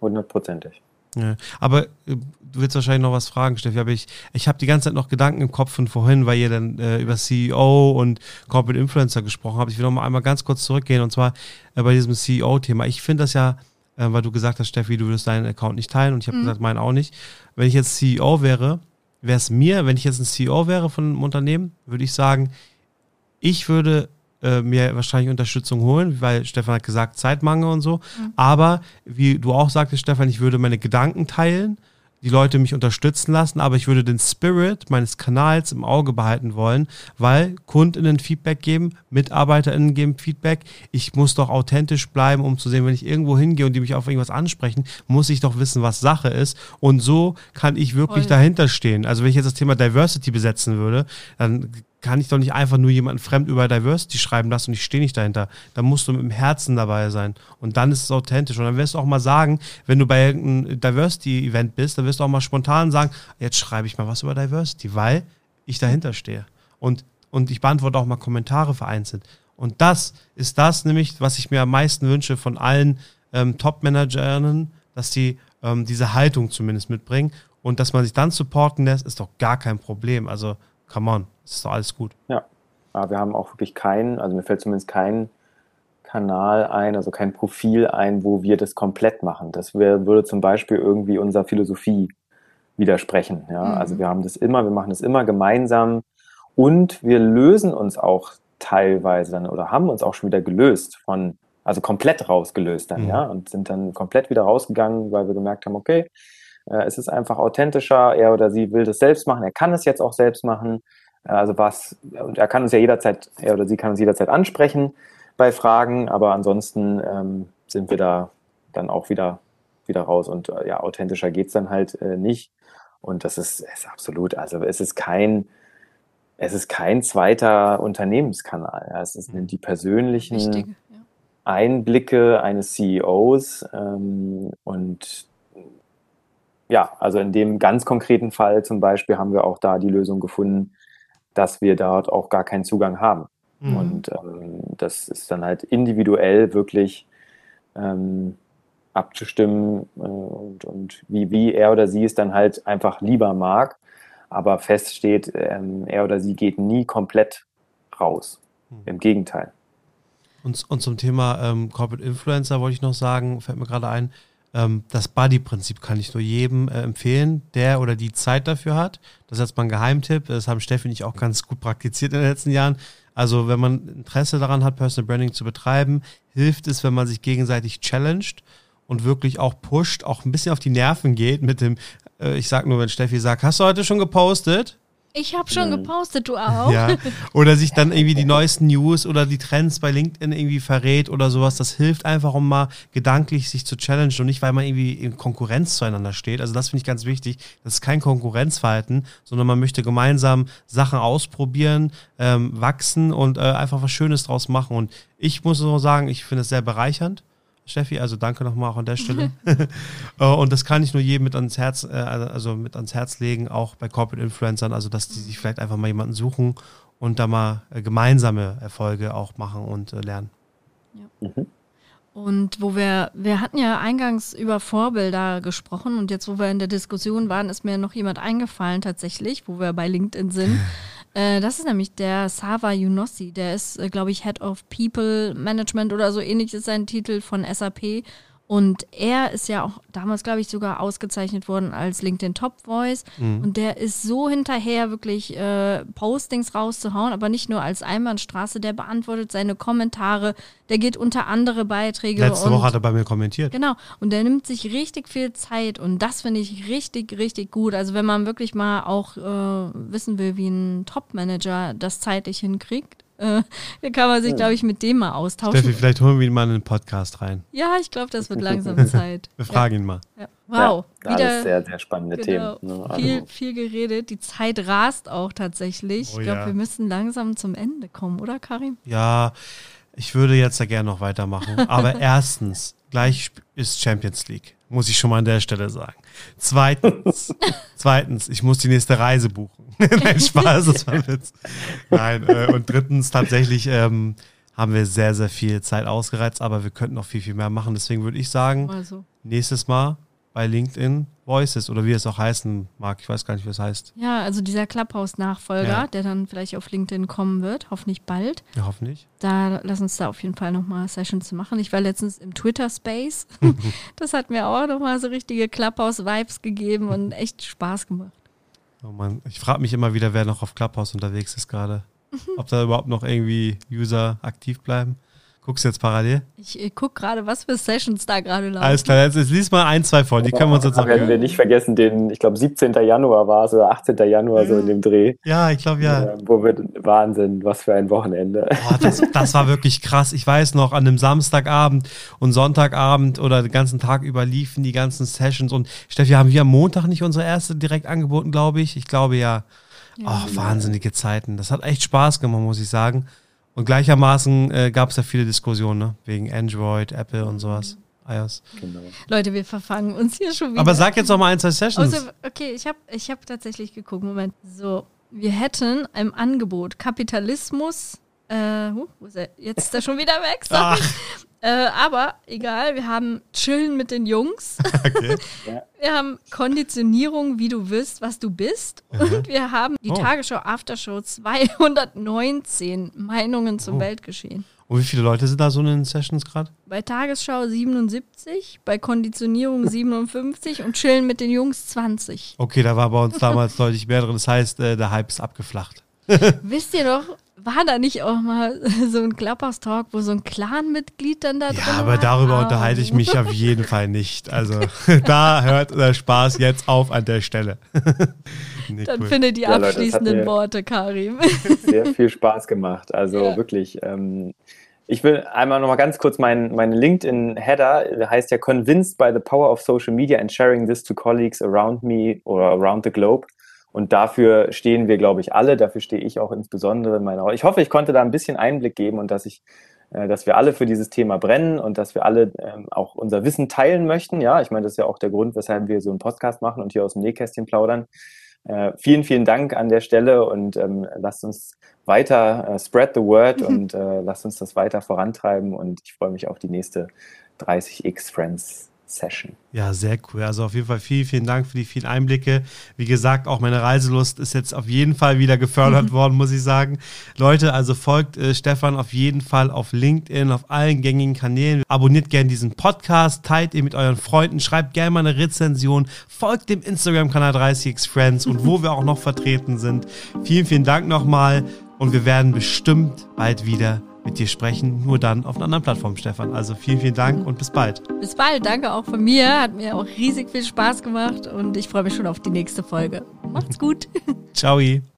Hundertprozentig. Ja, aber äh, du willst wahrscheinlich noch was fragen, Steffi, aber ich, ich habe die ganze Zeit noch Gedanken im Kopf von vorhin, weil ihr dann äh, über CEO und Corporate Influencer gesprochen habt. Ich will noch mal einmal ganz kurz zurückgehen und zwar äh, bei diesem CEO-Thema. Ich finde das ja äh, weil du gesagt hast, Steffi, du würdest deinen Account nicht teilen und ich habe mhm. gesagt, meinen auch nicht. Wenn ich jetzt CEO wäre, wäre es mir, wenn ich jetzt ein CEO wäre von einem Unternehmen, würde ich sagen, ich würde äh, mir wahrscheinlich Unterstützung holen, weil Stefan hat gesagt, Zeitmangel und so. Mhm. Aber wie du auch sagtest, Stefan, ich würde meine Gedanken teilen die Leute mich unterstützen lassen, aber ich würde den Spirit meines Kanals im Auge behalten wollen, weil KundInnen Feedback geben, MitarbeiterInnen geben Feedback. Ich muss doch authentisch bleiben, um zu sehen, wenn ich irgendwo hingehe und die mich auf irgendwas ansprechen, muss ich doch wissen, was Sache ist. Und so kann ich wirklich Voll. dahinter stehen. Also wenn ich jetzt das Thema Diversity besetzen würde, dann kann ich doch nicht einfach nur jemanden fremd über Diversity schreiben lassen und ich stehe nicht dahinter. Da musst du mit dem Herzen dabei sein. Und dann ist es authentisch. Und dann wirst du auch mal sagen, wenn du bei irgendeinem Diversity-Event bist, dann wirst du auch mal spontan sagen, jetzt schreibe ich mal was über Diversity, weil ich dahinter stehe. Und, und ich beantworte auch mal Kommentare vereinzelt. Und das ist das nämlich, was ich mir am meisten wünsche von allen ähm, Top-Managerinnen, dass die ähm, diese Haltung zumindest mitbringen. Und dass man sich dann supporten lässt, ist doch gar kein Problem. Also, come on, ist doch alles gut. Ja. Aber wir haben auch wirklich keinen, also mir fällt zumindest kein Kanal ein, also kein Profil ein, wo wir das komplett machen. Das wär, würde zum Beispiel irgendwie unserer Philosophie widersprechen. Ja? Mhm. Also wir haben das immer, wir machen das immer gemeinsam und wir lösen uns auch teilweise dann oder haben uns auch schon wieder gelöst von, also komplett rausgelöst dann, mhm. ja, und sind dann komplett wieder rausgegangen, weil wir gemerkt haben, okay, äh, es ist einfach authentischer, er oder sie will das selbst machen, er kann es jetzt auch selbst machen. Also was, und er kann uns ja jederzeit, er oder sie kann uns jederzeit ansprechen bei Fragen, aber ansonsten ähm, sind wir da dann auch wieder, wieder raus und äh, ja, authentischer geht's dann halt äh, nicht. Und das ist, ist absolut, also es ist kein, es ist kein zweiter Unternehmenskanal. Es sind die persönlichen Wichtige, ja. Einblicke eines CEOs ähm, und ja, also in dem ganz konkreten Fall zum Beispiel haben wir auch da die Lösung gefunden, dass wir dort auch gar keinen Zugang haben. Mhm. Und ähm, das ist dann halt individuell wirklich ähm, abzustimmen äh, und, und wie, wie er oder sie es dann halt einfach lieber mag. Aber fest steht, ähm, er oder sie geht nie komplett raus. Mhm. Im Gegenteil. Und, und zum Thema ähm, Corporate Influencer wollte ich noch sagen, fällt mir gerade ein, das Buddy-Prinzip kann ich nur jedem äh, empfehlen, der oder die Zeit dafür hat. Das ist jetzt mal ein Geheimtipp. Das haben Steffi und ich auch ganz gut praktiziert in den letzten Jahren. Also, wenn man Interesse daran hat, Personal Branding zu betreiben, hilft es, wenn man sich gegenseitig challenged und wirklich auch pusht, auch ein bisschen auf die Nerven geht mit dem, äh, ich sag nur, wenn Steffi sagt, hast du heute schon gepostet? Ich habe schon gepostet, du auch. Ja. Oder sich dann irgendwie die neuesten News oder die Trends bei LinkedIn irgendwie verrät oder sowas. Das hilft einfach, um mal gedanklich sich zu challengen und nicht, weil man irgendwie in Konkurrenz zueinander steht. Also das finde ich ganz wichtig. Das ist kein Konkurrenzverhalten, sondern man möchte gemeinsam Sachen ausprobieren, ähm, wachsen und äh, einfach was Schönes draus machen. Und ich muss nur sagen, ich finde es sehr bereichernd Steffi, also danke nochmal auch an der Stelle. <laughs> <laughs> Äh, und das kann ich nur jedem mit ans Herz, äh, also mit ans Herz legen, auch bei Corporate Influencern, also dass die sich vielleicht einfach mal jemanden suchen und da mal äh, gemeinsame Erfolge auch machen und lernen. Ja. Mhm. Und wo wir, wir hatten ja eingangs über Vorbilder gesprochen und jetzt, wo wir in der Diskussion waren, ist mir noch jemand eingefallen tatsächlich, wo wir bei LinkedIn sind. <laughs> Äh, das ist nämlich der Sava Yunossi. Der ist, äh, glaube ich, Head of People Management oder so ähnlich ist sein Titel von SAP. Und er ist ja auch damals, glaube ich, sogar ausgezeichnet worden als LinkedIn Top Voice. Mhm. Und der ist so hinterher, wirklich äh, Postings rauszuhauen, aber nicht nur als Einbahnstraße. Der beantwortet seine Kommentare, der geht unter andere Beiträge. Letzte Woche hat er bei mir kommentiert. Genau. Und der nimmt sich richtig viel Zeit. Und das finde ich richtig, richtig gut. Also, wenn man wirklich mal auch äh, wissen will, wie ein Top-Manager das zeitlich hinkriegt, äh, <laughs> da kann man sich, glaube ich, mit dem mal austauschen. Steffi, vielleicht holen wir ihn mal in den Podcast rein. Ja, ich glaube, das wird <laughs> langsam Zeit. Wir fragen ja. ihn mal. Ja. Wow. Ja, wieder sehr, sehr spannende genau, Themen. Ne? Viel, also viel geredet. Die Zeit rast auch tatsächlich. Oh, ich glaube, ja. wir müssen langsam zum Ende kommen, oder Karim? Ja, ich würde jetzt da gerne noch weitermachen. Aber <laughs> erstens, gleich ist Champions League. Muss ich schon mal an der Stelle sagen. Zweitens, <laughs> zweitens, ich muss die nächste Reise buchen. <laughs> Nein, Spaß, das war ein Witz. Nein, äh, und drittens, tatsächlich ähm, haben wir sehr, sehr viel Zeit ausgereizt, aber wir könnten noch viel, viel mehr machen. Deswegen würde ich sagen, also. nächstes Mal bei LinkedIn Voices oder wie es auch heißen mag. Ich weiß gar nicht, wie es heißt. Ja, also dieser Clubhouse-Nachfolger, ja. der dann vielleicht auf LinkedIn kommen wird, hoffentlich bald. Ja, hoffentlich. Da lass uns da auf jeden Fall nochmal Sessions machen. Ich war letztens im Twitter-Space. <laughs> das hat mir auch nochmal so richtige Clubhouse-Vibes gegeben und echt Spaß gemacht. Oh Mann, ich frage mich immer wieder, wer noch auf Clubhouse unterwegs ist gerade. <laughs> Ob da überhaupt noch irgendwie User aktiv bleiben. Guckst du jetzt parallel? Ich, ich gucke gerade, was für Sessions da gerade laufen. Alles klar, jetzt, jetzt lies mal ein, zwei vor, die können wir uns jetzt auch Werden wir nicht vergessen, den, ich glaube, 17. Januar war es oder 18. Januar so in dem Dreh. Ja, ich glaube ja. Äh, wo wir, Wahnsinn, was für ein Wochenende. Boah, das, das war wirklich krass. Ich weiß noch, an einem Samstagabend und Sonntagabend oder den ganzen Tag über liefen die ganzen Sessions und Steffi, haben wir am Montag nicht unsere erste direkt angeboten, glaube ich? Ich glaube ja. Ja. Oh, wahnsinnige Zeiten. Das hat echt Spaß gemacht, muss ich sagen. Und gleichermaßen äh, gab es ja viele Diskussionen, ne? Wegen Android, Apple und sowas. iOS. Genau. Leute, wir verfangen uns hier schon wieder. Aber sag jetzt noch mal ein, zwei Sessions. Also, okay, ich habe ich hab tatsächlich geguckt. Moment. So, wir hätten im Angebot Kapitalismus. Äh, wo ist er? Jetzt ist er schon wieder weg. Sorry. Äh, aber egal, wir haben Chillen mit den Jungs. <laughs> Okay. Wir haben Konditionierung, wie du wirst, was du bist. Mhm. Und wir haben die oh. Tagesschau Aftershow 219 Meinungen zum oh. Weltgeschehen. Und wie viele Leute sind da so in den Sessions gerade? Bei Tagesschau 77, bei Konditionierung <laughs> 57 und Chillen mit den Jungs 20. Okay, da war bei uns damals <laughs> deutlich mehr drin. Das heißt, äh, der Hype ist abgeflacht. Wisst ihr noch, war da nicht auch mal <laughs> so ein Clubhouse-Talk, wo so ein Clan-Mitglied dann da ja, drin war? Ja, aber darüber oh. unterhalte ich mich auf jeden Fall nicht. Also <laughs> da hört der Spaß jetzt auf an der Stelle. <laughs> nee, dann cool. finde die ja, abschließenden Leute, Worte, Karim. Sehr viel Spaß gemacht. Also ja. wirklich. Ähm, ich will einmal noch mal ganz kurz meinen mein LinkedIn-Header, der heißt ja Convinced by the power of social media and sharing this to colleagues around me or around the globe. Und dafür stehen wir, glaube ich, alle. Dafür stehe ich auch insbesondere in meiner. Ich hoffe, ich konnte da ein bisschen Einblick geben und dass ich, äh, dass wir alle für dieses Thema brennen und dass wir alle ähm, auch unser Wissen teilen möchten. Ja, ich meine, das ist ja auch der Grund, weshalb wir so einen Podcast machen und hier aus dem Nähkästchen plaudern. Äh, vielen, vielen Dank an der Stelle und ähm, lasst uns weiter äh, spread the word mhm. und lasst uns das weiter vorantreiben und ich freue mich auf die nächste 30x Friends Session. Ja, sehr cool. Also auf jeden Fall vielen, vielen Dank für die vielen Einblicke. Wie gesagt, auch meine Reiselust ist jetzt auf jeden Fall wieder gefördert <laughs> worden, muss ich sagen. Leute, also folgt äh, Stefan auf jeden Fall auf LinkedIn, auf allen gängigen Kanälen. Abonniert gerne diesen Podcast, teilt ihn mit euren Freunden, schreibt gerne mal eine Rezension, folgt dem Instagram-Kanal 30x Friends und wo wir auch noch vertreten sind. Vielen, vielen Dank nochmal und wir werden bestimmt bald wieder mit dir sprechen, nur dann auf einer anderen Plattform, Stefan. Also vielen, vielen Dank und bis bald. Bis bald, danke auch von mir. Hat mir auch riesig viel Spaß gemacht und ich freue mich schon auf die nächste Folge. Macht's gut. Ciao. <laughs>